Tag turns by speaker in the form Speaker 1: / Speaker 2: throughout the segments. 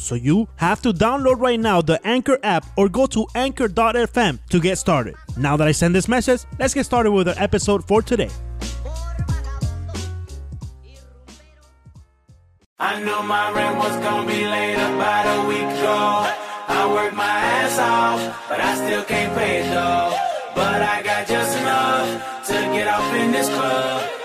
Speaker 1: So you have to download right now the Anchor app or go to anchor.fm to get started. Now that I send this message, let's get started with our episode for today.
Speaker 2: I my rent was gonna be late about a week ago. I worked my ass off, but I still can't pay it though. But I got just enough to get off in this club.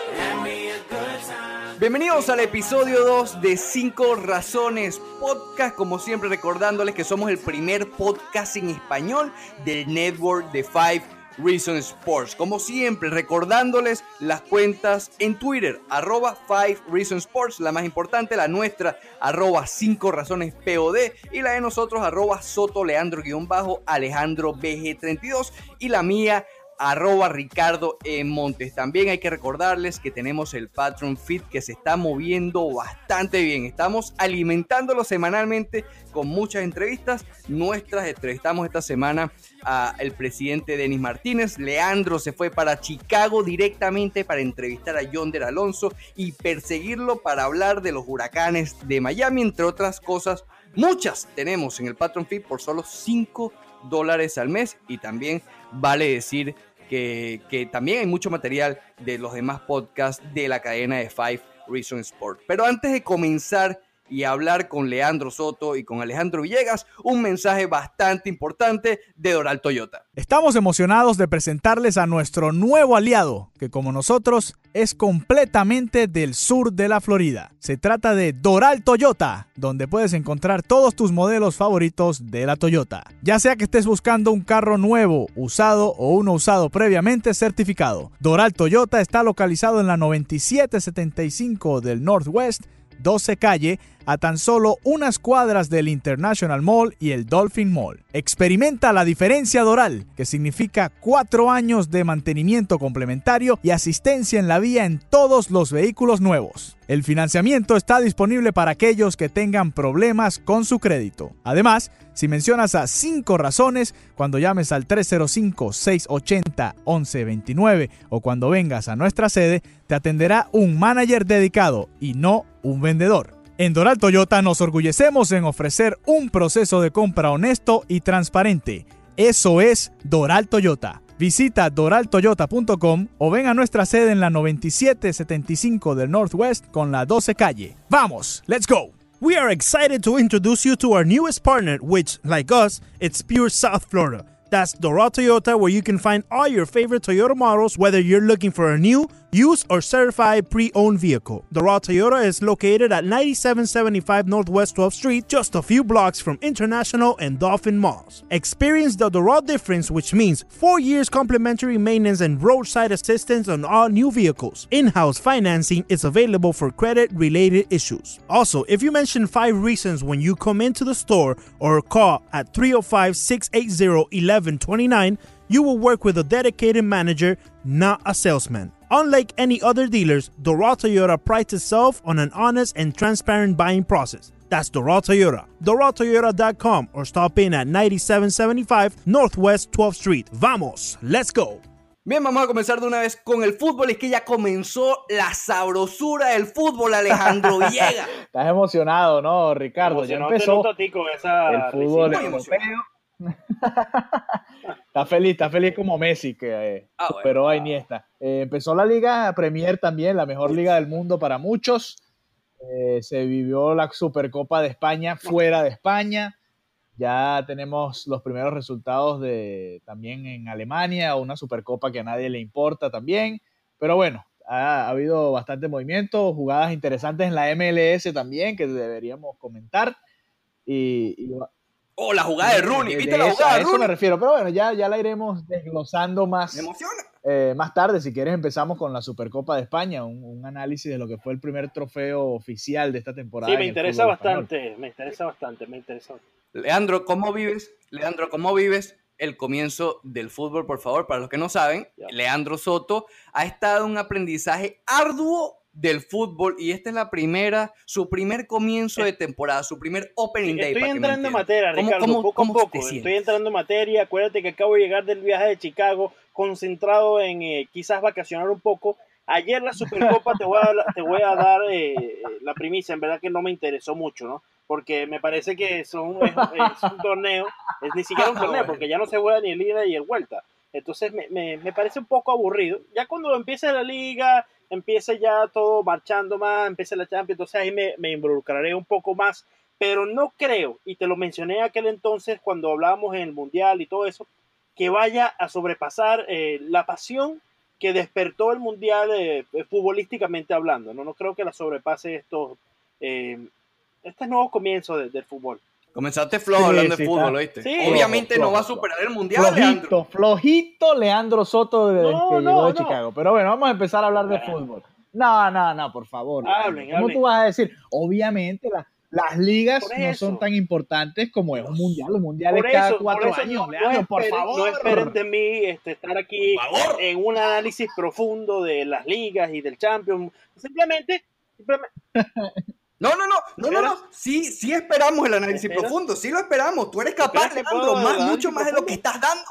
Speaker 3: Bienvenidos al episodio 2 de 5 Razones Podcast, como siempre recordándoles que somos el primer podcast en español del network de 5 Reasons Sports. Como siempre recordándoles las cuentas en Twitter, arroba 5 Reasons Sports, la más importante, la nuestra, arroba 5 Razones POD y la de nosotros, arroba Soto Leandro guion bajo Alejandro BG32 y la mía, arroba Ricardo E. Montes. También hay que recordarles que tenemos el Patreon Fit que se está moviendo bastante bien. Estamos alimentándolo semanalmente con muchas entrevistas. Nuestras entrevistamos esta semana al presidente Denis Martínez. Leandro se fue para Chicago directamente para entrevistar a Yonder Alonso y perseguirlo para hablar de los huracanes de Miami, entre otras cosas. Muchas tenemos en el Patreon Fit por solo 5 dólares al mes y también vale decir que, que, también hay mucho material de los demás podcasts de la cadena de Five Reasons Sport. Pero antes de comenzar y hablar con Leandro Soto y con Alejandro Villegas, un mensaje bastante importante de Doral Toyota.
Speaker 4: Estamos emocionados de presentarles a nuestro nuevo aliado, que como nosotros es completamente del sur de la Florida. Se trata de Doral Toyota, donde puedes encontrar todos tus modelos favoritos de la Toyota. Ya sea que estés buscando un carro nuevo, usado o uno usado previamente certificado. Doral Toyota está localizado en la 9775 del Northwest 12 calle a tan solo unas cuadras del International Mall y el Dolphin Mall. Experimenta la diferencia Doral, que significa cuatro años de mantenimiento complementario y asistencia en la vía en todos los vehículos nuevos. El financiamiento está disponible para aquellos que tengan problemas con su crédito. Además, si mencionas a 5 razones cuando llames al 305-680-1129 o cuando vengas a nuestra sede, te atenderá un manager dedicado y no un vendedor. En Doral Toyota nos orgullecemos en ofrecer un proceso de compra honesto y transparente. Eso es Doral Toyota. Visita doraltoyota.com o ven a nuestra sede en la 9775 del Northwest con la 12 calle. ¡Vamos! ¡Let's go!
Speaker 1: We are excited to introduce you to our newest partner, which, like us, it's pure South Florida. That's Doral Toyota, where you can find all your favorite Toyota models, whether you're looking for a new, used, or certified pre owned vehicle. Doral Toyota is located at 9775 Northwest 12th Street, just a few blocks from International and Dolphin Malls. Experience the Doral difference, which means four years complimentary maintenance and roadside assistance on all new vehicles. In house financing is available for credit related issues. Also, if you mention five reasons when you come into the store or call at 305 680 1129, you will work with a dedicated manager, not a salesman. Unlike any other dealers, Doral Toyota prides itself on an honest and transparent buying process. That's Doral Toyota. DoralToyota.com or stop in at 9775 Northwest 12th Street. Vamos, let's go.
Speaker 3: Bien, vamos a comenzar de una vez con el fútbol. Es que ya comenzó la sabrosura del fútbol, Alejandro Villegas.
Speaker 4: Estás emocionado, ¿no, Ricardo? Ya empezó el fútbol europeo. está feliz, está feliz como Messi que eh,
Speaker 3: Ah,
Speaker 4: superó
Speaker 3: bueno.
Speaker 4: a Iniesta. Eh, empezó la Liga Premier también, la mejor liga del mundo para muchos. Eh, se vivió la Supercopa de España fuera de España. Ya tenemos los primeros resultados de también en Alemania, una Supercopa que a nadie le importa también. Pero bueno, ha, ha habido bastante movimiento, jugadas interesantes en la MLS también que deberíamos comentar. Y, y
Speaker 3: Oh, la jugada de Rooney,
Speaker 4: De-
Speaker 3: ¿viste
Speaker 4: de
Speaker 3: la
Speaker 4: eso-
Speaker 3: jugada
Speaker 4: a
Speaker 3: de
Speaker 4: eso me refiero, pero bueno, ya, ya la iremos desglosando más,
Speaker 3: Me emociona.
Speaker 4: eh, más tarde. Si quieres, empezamos con la Supercopa de España, un, un análisis de lo que fue el primer trofeo oficial de esta temporada.
Speaker 5: Sí, me interesa
Speaker 4: español.
Speaker 5: bastante, me interesa bastante, me interesa bastante.
Speaker 3: Leandro, ¿cómo vives? Leandro, ¿cómo vives el comienzo del fútbol, por favor? Para los que no saben,
Speaker 5: Ya.
Speaker 3: Leandro Soto ha estado en un aprendizaje arduo del fútbol y esta es la primera, su primer comienzo de temporada, su primer opening day.
Speaker 5: Estoy
Speaker 3: para
Speaker 5: entrando en materia,
Speaker 3: ¿Cómo-
Speaker 5: Ricardo,
Speaker 3: cómo-
Speaker 5: poco
Speaker 3: cómo
Speaker 5: a poco.
Speaker 3: te sientes?
Speaker 5: Estoy entrando en materia. Acuérdate que acabo de llegar del viaje de Chicago, concentrado en eh, quizás vacacionar un poco. Ayer la Supercopa te voy a, te voy a dar eh, la primicia, en verdad que no me interesó mucho, ¿no? Porque me parece que son, es, es un torneo, es ni siquiera un torneo, porque ya no se juega ni el ida y el vuelta. Entonces me, me, me parece un poco aburrido. Ya cuando empiece la liga, empiece ya todo marchando más, empiece la Champions, entonces ahí me, me involucraré un poco más. Pero no creo, y te lo mencioné aquel entonces cuando hablábamos en el Mundial y todo eso, que vaya a sobrepasar eh, la pasión que despertó el Mundial eh, futbolísticamente hablando. ¿no? no creo que la sobrepase estos, eh, estos nuevos comienzos de- del fútbol.
Speaker 3: Comenzaste flojo
Speaker 4: Sí,
Speaker 3: hablando
Speaker 4: sí,
Speaker 3: de fútbol. ¿oíste?
Speaker 5: Sí.
Speaker 3: Obviamente
Speaker 4: Flojo,
Speaker 3: no va a superar el mundial, Leandro.
Speaker 4: Flojito, flojito Leandro Soto desde
Speaker 5: No,
Speaker 4: que
Speaker 5: no,
Speaker 4: llegó de
Speaker 5: no.
Speaker 4: Chicago. Pero bueno, vamos a empezar a hablar de fútbol. No, no, no, por favor.
Speaker 5: Hablen,
Speaker 4: ¿Cómo
Speaker 5: hablen.
Speaker 4: tú vas a decir? Obviamente la- las ligas no son tan importantes como es un mundial. Los mundiales
Speaker 5: Por
Speaker 4: cada
Speaker 5: eso,
Speaker 4: cuatro
Speaker 5: por eso
Speaker 4: años.
Speaker 5: no, no
Speaker 4: Leandro, por
Speaker 5: esperen,
Speaker 4: favor.
Speaker 5: no esperen de mí este, estar aquí en un análisis profundo de las ligas y del Champions. Simplemente, simplemente
Speaker 3: No, no, no, no, no, no. Sí, sí esperamos el análisis
Speaker 5: ¿Esperas?
Speaker 3: profundo, sí lo esperamos. Tú eres capaz,
Speaker 5: ¿Esperas que
Speaker 3: Leandro, más, mucho más de lo que estás dando.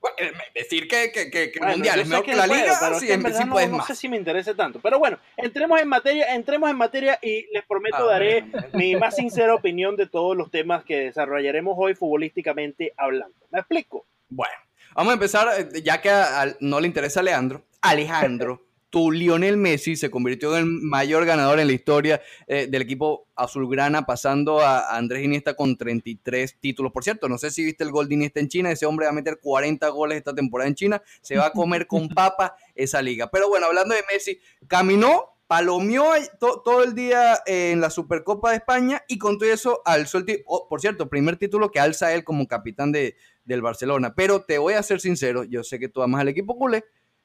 Speaker 3: Bueno, eh, decir que, que, que, que el
Speaker 5: Bueno,
Speaker 3: mundial es mejor
Speaker 5: que
Speaker 3: la
Speaker 5: puedo,
Speaker 3: liga,
Speaker 5: pero
Speaker 3: sí,
Speaker 5: en verdad
Speaker 3: sí
Speaker 5: no,
Speaker 3: puedes
Speaker 5: no
Speaker 3: más.
Speaker 5: sé si me interesa tanto. Pero bueno, entremos en materia, entremos en materia y les prometo
Speaker 3: Ah,
Speaker 5: daré
Speaker 3: bueno.
Speaker 5: mi más sincera opinión de todos los temas que desarrollaremos hoy futbolísticamente hablando. ¿Me explico?
Speaker 3: Bueno, vamos a empezar, eh, ya que a- a- no le interesa a Leandro. Alejandro, tu Lionel Messi se convirtió en el mayor ganador en la historia eh, del equipo azulgrana, pasando a Andrés Iniesta con 33 títulos. Por cierto, no sé si viste el gol de Iniesta en China, ese hombre va a meter 40 goles esta temporada en China, se va a comer con papa esa liga. Pero bueno, hablando de Messi, caminó, palomeó to- todo el día en la Supercopa de España y con todo eso alzó el título, por cierto, primer título que alza él como capitán de, del Barcelona. Pero te voy a ser sincero, yo sé que tú amas al equipo culé,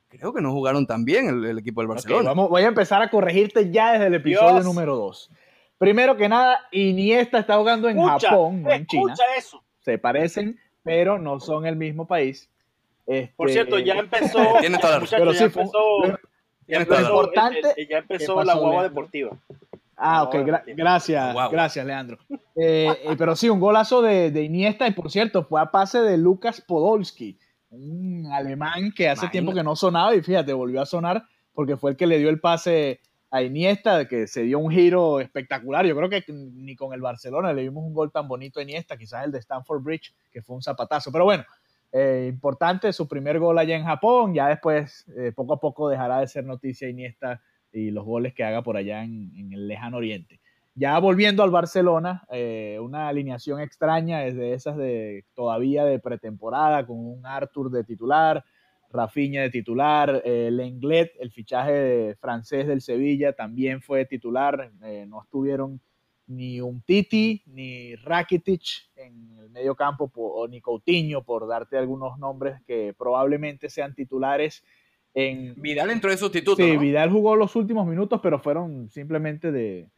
Speaker 3: creo que no jugaron tan bien el, el equipo del Barcelona.
Speaker 4: vamos, voy a empezar a corregirte ya desde el episodio
Speaker 5: Dios.
Speaker 4: número 2. Primero que nada, Iniesta está jugando en
Speaker 5: Escucha,
Speaker 4: Japón, no en China.
Speaker 5: escucha eso.
Speaker 4: Se parecen, pero no son el mismo país.
Speaker 5: Por
Speaker 4: Este,
Speaker 5: cierto, ya empezó.
Speaker 3: Tiene toda la
Speaker 4: Pero sí,
Speaker 5: empezó. Ya empezó,
Speaker 4: razón.
Speaker 5: el- el- ya empezó
Speaker 4: ¿Qué
Speaker 5: la guagua
Speaker 4: Leandro?
Speaker 5: deportiva.
Speaker 4: Ah, ok, gra- gracias, gracias, Leandro. Eh, eh, pero sí, un golazo de, de Iniesta y por cierto, fue a pase de Lucas Podolski, un alemán que hace
Speaker 3: Imagínate.
Speaker 4: tiempo que no sonaba y fíjate, volvió a sonar porque fue el que le dio el pase a Iniesta, que se dio un giro espectacular. Yo creo que ni con el Barcelona le vimos un gol tan bonito a Iniesta, quizás el de Stanford Bridge, que fue un zapatazo. Pero bueno, eh, importante su primer gol allá en Japón, ya después eh, poco a poco dejará de ser noticia Iniesta y los goles que haga por allá en, en el lejano oriente. Ya volviendo al Barcelona, eh, una alineación extraña desde esas de todavía de pretemporada, con un Arthur de titular, Rafinha de titular, eh, Lenglet, el fichaje de- francés del Sevilla, también fue titular. eh, no estuvieron ni un Titi ni Rakitic en el medio campo po- o ni Coutinho, por darte algunos nombres que probablemente sean titulares en,
Speaker 3: Vidal entró de sustituto.
Speaker 4: Sí,
Speaker 3: ¿no?
Speaker 4: Vidal jugó los últimos minutos, pero fueron simplemente de,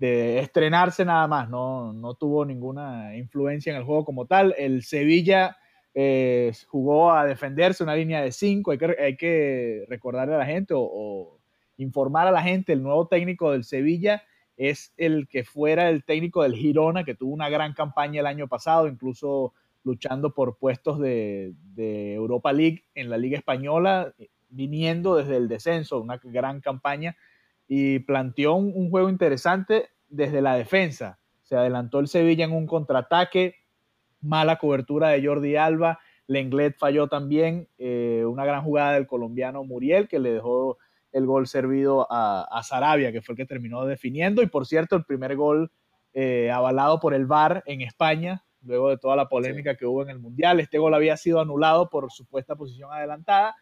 Speaker 4: de estrenarse nada más, no, no tuvo ninguna influencia en el juego como tal. El Sevilla eh, jugó a defenderse una línea de cinco, hay que, hay que recordarle a la gente o, informar a la gente, el nuevo técnico del Sevilla es el que fuera el técnico del Girona, que tuvo una gran campaña el año pasado, incluso luchando por puestos de Europa League en la Liga Española, viniendo desde el descenso, una gran campaña, y planteó un, un juego interesante desde la defensa. Se adelantó el Sevilla en un contraataque, mala cobertura de Jordi Alba, Lenglet falló también, eh, una gran jugada del colombiano Muriel que le dejó el gol servido a, a Sarabia, que fue el que terminó definiendo, y por cierto, el primer gol eh, avalado por el VAR en España, luego de toda la polémica que hubo en el Mundial. Este gol había sido anulado por supuesta posición adelantada.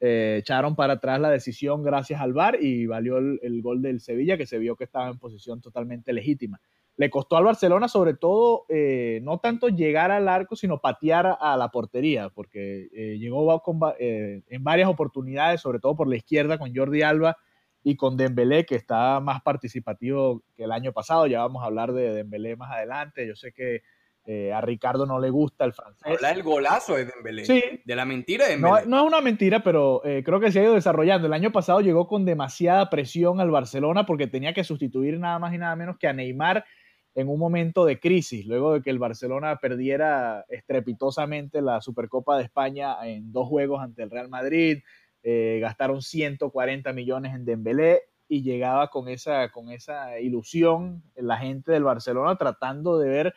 Speaker 4: Eh, echaron para atrás la decisión gracias al VAR y valió el, gol del Sevilla, que se vio que estaba en posición totalmente legítima. le costó al Barcelona sobre todo eh, no tanto llegar al arco, sino patear a la portería, porque eh, llegó en varias oportunidades, sobre todo por la izquierda con Jordi Alba y con Dembélé, que está más participativo que el año pasado. Ya vamos a hablar de Dembélé más adelante. Yo sé que a Ricardo no le gusta el francés.
Speaker 3: Habla del golazo de Dembélé.
Speaker 4: Sí.
Speaker 3: De la mentira de
Speaker 4: Dembélé. No, no es una mentira, pero creo que se ha ido desarrollando. El año pasado llegó con demasiada presión al Barcelona porque tenía que sustituir nada más y nada menos que a Neymar en un momento de crisis, luego de que el Barcelona perdiera estrepitosamente la Supercopa de España en dos juegos ante el Real Madrid, eh, gastaron 140 millones en Dembélé y llegaba con esa, con esa ilusión la gente del Barcelona tratando de ver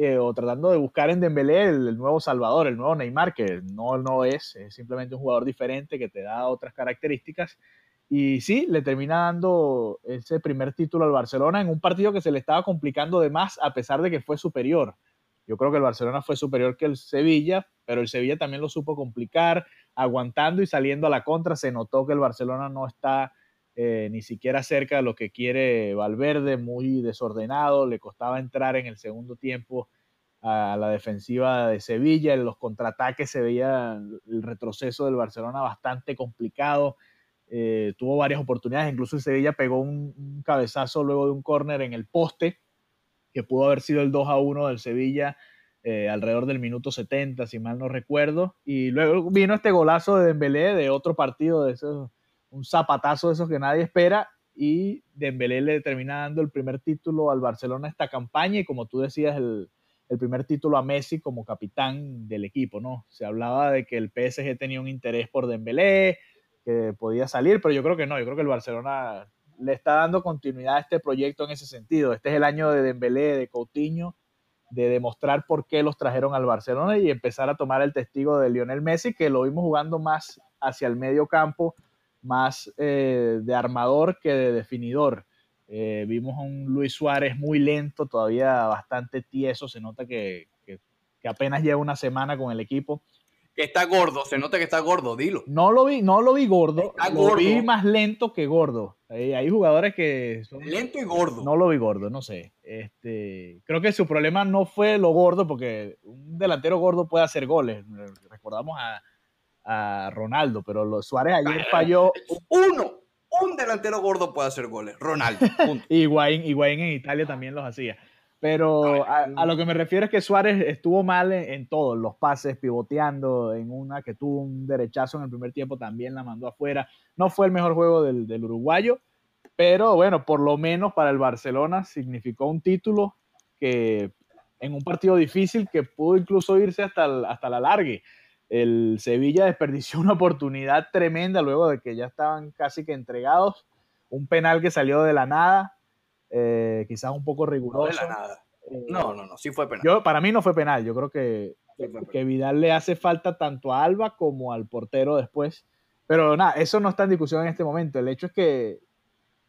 Speaker 4: eh, o tratando de buscar en Dembélé el, nuevo Salvador, el nuevo Neymar, que no, no es, es simplemente un jugador diferente que te da otras características y sí, le termina dando ese primer título al Barcelona en un partido que se le estaba complicando de más a pesar de que fue superior. Yo creo que el Barcelona fue superior que el Sevilla, pero el Sevilla también lo supo complicar, aguantando y saliendo a la contra. Se notó que el Barcelona no está eh, ni siquiera cerca de lo que quiere Valverde, muy desordenado. Le costaba entrar en el segundo tiempo a la defensiva de Sevilla. En los contraataques se veía el retroceso del Barcelona bastante complicado eh, tuvo varias oportunidades, incluso el Sevilla pegó un, cabezazo luego de un córner en el poste, que pudo haber sido el 2 a 1 del Sevilla eh, alrededor del minuto 70, si mal no recuerdo, y luego vino este golazo de Dembélé de otro partido, de esos, un zapatazo de esos que nadie espera, y Dembélé le termina dando el primer título al Barcelona esta campaña, y como tú decías, el, el primer título a Messi como capitán del equipo, ¿no? Se hablaba de que el PSG tenía un interés por Dembélé, que podía salir, pero yo creo que no, yo creo que el Barcelona le está dando continuidad a este proyecto en ese sentido. Este es el año de Dembélé, de Coutinho, de demostrar por qué los trajeron al Barcelona y empezar a tomar el testigo de Lionel Messi, que lo vimos jugando más hacia el medio campo, más eh, de armador que de definidor. Eh, vimos a un Luis Suárez muy lento, todavía bastante tieso, se nota que, que apenas lleva una semana con el equipo
Speaker 3: que está gordo, se nota que está gordo, dilo.
Speaker 4: No lo vi, no lo vi gordo, lo vi más lento que gordo. Hay, jugadores que son
Speaker 3: lento y gordo.
Speaker 4: No lo vi gordo, no sé. Este, creo que su problema no fue lo gordo, porque un delantero gordo puede hacer goles. Recordamos a, Ronaldo, pero los Suárez ayer falló.
Speaker 3: Uno, un delantero gordo puede hacer goles. Ronaldo.
Speaker 4: y Higuaín en Italia también los hacía. Pero a, lo que me refiero es que Suárez estuvo mal en, todos los pases, pivoteando en una que tuvo un derechazo en el primer tiempo, también la mandó afuera. No fue el mejor juego del, del uruguayo, pero bueno, por lo menos para el Barcelona significó un título que en un partido difícil que pudo incluso irse hasta, hasta la largue. El Sevilla desperdició una oportunidad tremenda luego de que ya estaban casi que entregados. Un penal que salió de la nada, eh, quizás un poco riguroso.
Speaker 3: No, nada. Eh, no, no, no, sí fue penal.
Speaker 4: Yo, para mí no fue penal, yo creo que, que Vidal le hace falta tanto a Alba como al portero después. Pero nada, eso no está en discusión en este momento. El hecho es que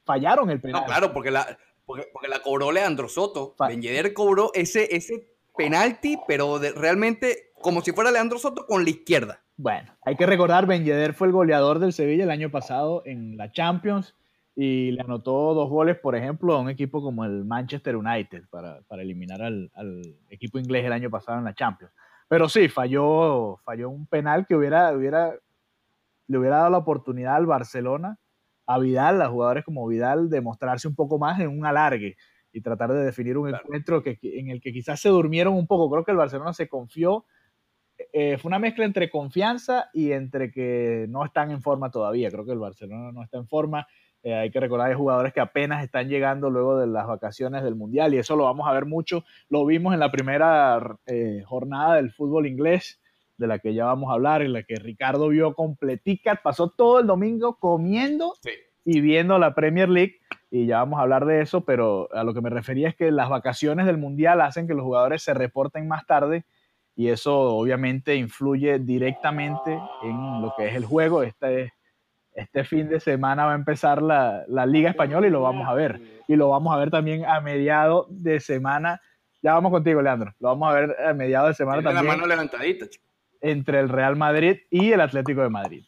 Speaker 4: fallaron el penal.
Speaker 3: No, claro, porque la, porque, la cobró Leandro Soto. Ben cobró ese, ese penalti, pero realmente como si fuera Leandro Soto con la izquierda.
Speaker 4: Bueno, hay que recordar, Ben fue el goleador del Sevilla el año pasado en la Champions y le anotó dos goles, por ejemplo, a un equipo como el Manchester United para, para eliminar al, al, equipo inglés el año pasado en la Champions. Pero sí, falló, falló un penal que hubiera, hubiera, le hubiera dado la oportunidad al Barcelona, a Vidal, a jugadores como Vidal, de mostrarse un poco más en un alargue y tratar de definir un encuentro que, en el que quizás se durmieron un poco. Creo que el Barcelona se confió. Eh, fue una mezcla entre confianza y entre que no están en forma todavía. Creo que el Barcelona no está en forma eh, hay que recordar que hay jugadores que apenas están llegando luego de las vacaciones del Mundial y eso lo vamos a ver mucho. Lo vimos en la primera eh, jornada del fútbol inglés, de la que ya vamos a hablar, en la que Ricardo vio completica, pasó todo el domingo comiendo y viendo la Premier League y ya vamos a hablar de eso, pero a lo que me refería es que las vacaciones del Mundial hacen que los jugadores se reporten más tarde y eso obviamente influye directamente en lo que es el juego. Esta es este fin de semana va a empezar la, Liga Española y lo vamos a ver. Y lo vamos a ver también a mediado de semana. Ya vamos contigo, Leandro. Lo vamos a ver a mediado de semana también.
Speaker 3: la mano levantadita,
Speaker 4: Entre el Real Madrid y el Atlético de Madrid.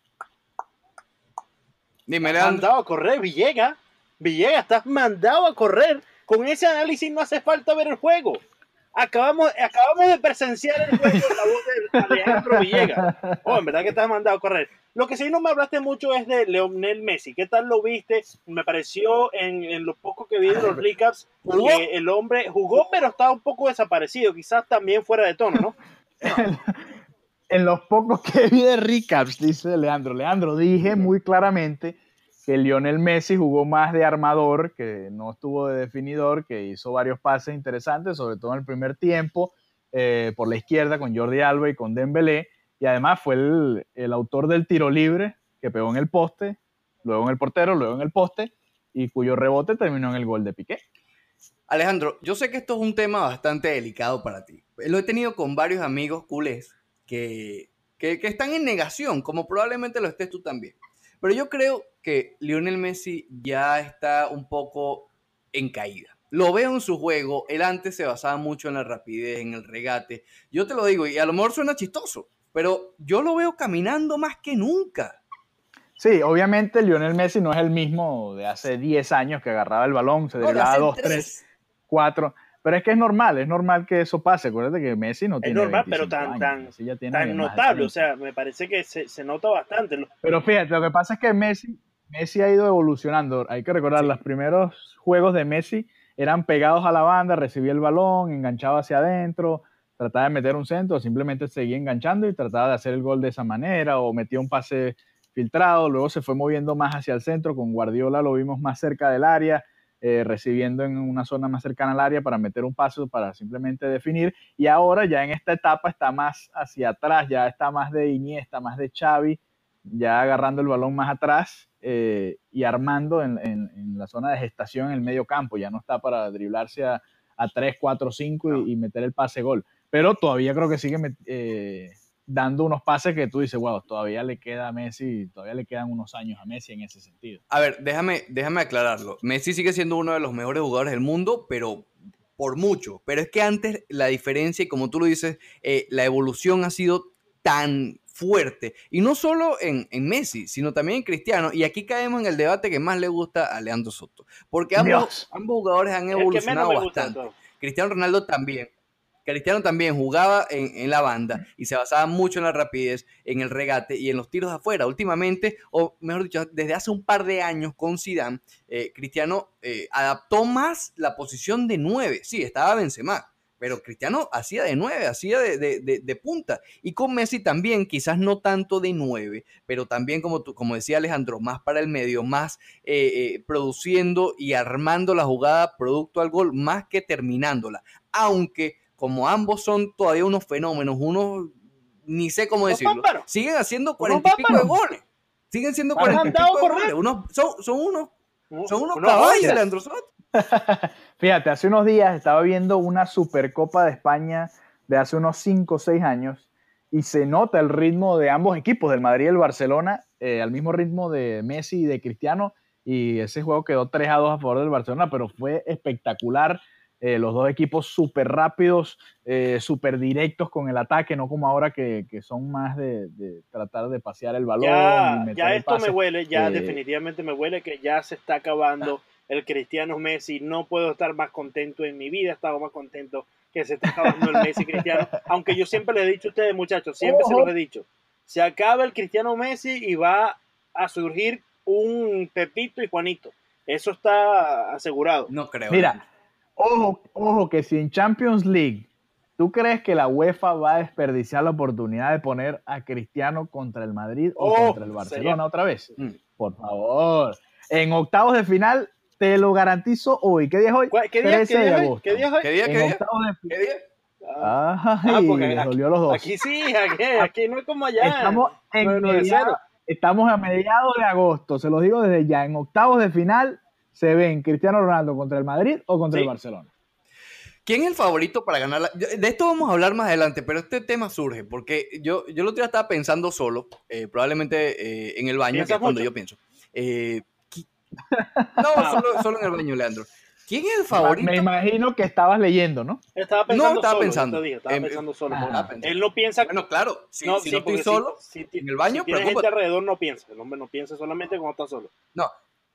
Speaker 5: Dime, Leandro. Mandado a correr, Villegas. Villegas, estás mandado a correr con ese análisis no hace falta ver el juego. Acabamos, acabamos de presenciar el juego en la voz de Alejandro Villegas. Oh, en verdad que estás mandado a correr. Lo que sí no me hablaste mucho es de Leonel Messi. ¿Qué tal lo viste? Me pareció en, en lo poco que vi de los recaps que el hombre jugó, pero estaba un poco desaparecido. Quizás también fuera de tono, ¿no?
Speaker 4: en los pocos que vi de recaps, dice Leandro. Leandro, dije muy claramente que Lionel Messi jugó más de armador, que no estuvo de definidor, que hizo varios pases interesantes, sobre todo en el primer tiempo, eh, por la izquierda con Jordi Alba y con Dembélé, y además fue el, autor del tiro libre que pegó en el poste, luego en el portero, luego en el poste, y cuyo rebote terminó en el gol de Piqué.
Speaker 3: Alejandro, yo sé que esto es un tema bastante delicado para ti. Lo he tenido con varios amigos culés que, que, que están en negación, como probablemente lo estés tú también. Pero yo creo que Lionel Messi ya está un poco en caída. Lo veo en su juego. Él antes se basaba mucho en la rapidez, en el regate. Yo te lo digo, y a lo mejor suena chistoso, pero yo lo veo caminando más que nunca.
Speaker 4: Sí, obviamente Lionel Messi no es el mismo de hace 10 años que agarraba el balón, se driblaba 2, 3, 4. Pero es que es normal, es normal que eso pase. Acuérdate que Messi no tiene.
Speaker 5: Es normal, pero tan, tan, tan notable. O sea, me parece que se, se, nota bastante.
Speaker 4: Pero fíjate, lo que pasa es que Messi, Messi ha ido evolucionando. Hay que recordar, sí. los primeros juegos de Messi eran pegados a la banda, recibía el balón, enganchaba hacia adentro, trataba de meter un centro, simplemente seguía enganchando y trataba de hacer el gol de esa manera, o metía un pase filtrado, luego se fue moviendo más hacia el centro, con Guardiola lo vimos más cerca del área, eh, recibiendo en una zona más cercana al área para meter un paso, para simplemente definir, y ahora ya en esta etapa está más hacia atrás, ya está más de Iniesta, más de Xavi, ya agarrando el balón más atrás eh, y armando en, en, en, la zona de gestación en el medio campo, ya no está para driblarse a, a 3, 4, 5 no. y, y, meter el pase gol, pero todavía creo que sigue eh, dando unos pases que tú dices, wow, todavía le queda a Messi, todavía le quedan unos años a Messi en ese sentido.
Speaker 3: A ver, déjame, déjame aclararlo. Messi sigue siendo uno de los mejores jugadores del mundo, pero por mucho. Pero es que antes la diferencia, y como tú lo dices, eh, la evolución ha sido tan fuerte. Y no solo en, en, Messi, sino también en Cristiano. Y aquí caemos en el debate que más le gusta a Leandro Soto. Porque ambos, ambos jugadores han evolucionado bastante. Cristiano Ronaldo también. Cristiano también jugaba en, la banda y se basaba mucho en la rapidez, en el regate y en los tiros afuera. Últimamente, o mejor dicho, desde hace un par de años con Zidane, eh, Cristiano eh, adaptó más la posición de nueve. Sí, estaba Benzema, pero Cristiano hacía de nueve, hacía de, punta. Y con Messi también, quizás no tanto de nueve, pero también, como, tú, como decía Alejandro, más para el medio, más eh, eh, produciendo y armando la jugada producto al gol, más que terminándola. Aunque como ambos son todavía unos fenómenos, unos, ni sé cómo decirlo, siguen haciendo cuarenta y pico de goles. Siguen siendo cuarenta y pico de goles. Unos, son, son unos, son unos, unos caballos, Leandro Soto.
Speaker 4: Fíjate, hace unos días estaba viendo una Supercopa de España de hace unos 5 o 6 años y se nota el ritmo de ambos equipos, del Madrid y el Barcelona, eh, al mismo ritmo de Messi y de Cristiano, y ese juego quedó 3 a 2 a favor del Barcelona, pero fue espectacular eh, los dos equipos súper rápidos, eh, súper directos con el ataque, no como ahora que, que son más de, de, tratar de pasear el balón.
Speaker 5: Ya, ya esto me huele, ya eh, definitivamente me huele que ya se está acabando el Cristiano Messi. No puedo estar más contento en mi vida, he estado más contento que se está acabando el Messi Cristiano. Aunque yo siempre les he dicho a ustedes, muchachos, siempre se los he dicho. Se acaba el Cristiano Messi y va a surgir un Pepito y Juanito. Eso está asegurado.
Speaker 3: No creo.
Speaker 4: Mira, Ojo, ojo, que si en Champions League tú crees que la UEFA va a desperdiciar la oportunidad de poner a Cristiano contra el Madrid o oh, contra el Barcelona sería. otra vez, mm. por favor. En octavos de final te lo garantizo hoy. ¿Qué día es hoy?
Speaker 5: ¿Qué día, 13 ¿qué día, de agosto.
Speaker 3: ¿Qué día es hoy? ¿Qué día? ¿Qué día?
Speaker 5: ¿Qué día?
Speaker 4: Ah, Ay, porque
Speaker 5: aquí,
Speaker 4: dolió los dos.
Speaker 5: Aquí sí, aquí, aquí no es como allá.
Speaker 4: Estamos, en mediado, estamos a mediados de agosto, se los digo desde ya. En octavos de final se ven Cristiano Ronaldo contra el Madrid o contra sí. el Barcelona.
Speaker 3: ¿Quién es el favorito para ganar? La... De esto vamos a hablar más adelante, pero este tema surge porque yo, yo el otro día estaba pensando solo, eh, probablemente eh, en el baño, que es cuando yo pienso. Eh, no, solo, solo, en el baño, Leandro. ¿Quién es el favorito?
Speaker 4: Me imagino que estabas leyendo, ¿no?
Speaker 5: Estaba pensando
Speaker 3: no, estaba
Speaker 5: solo,
Speaker 3: pensando.
Speaker 5: Dije, estaba pensando solo. Ah, él no piensa.
Speaker 3: Bueno, claro, si no, si sí, no estoy solo si, si, en el baño,
Speaker 5: si tiene gente alrededor, no piensa. El hombre no piensa solamente cuando está solo.
Speaker 3: No,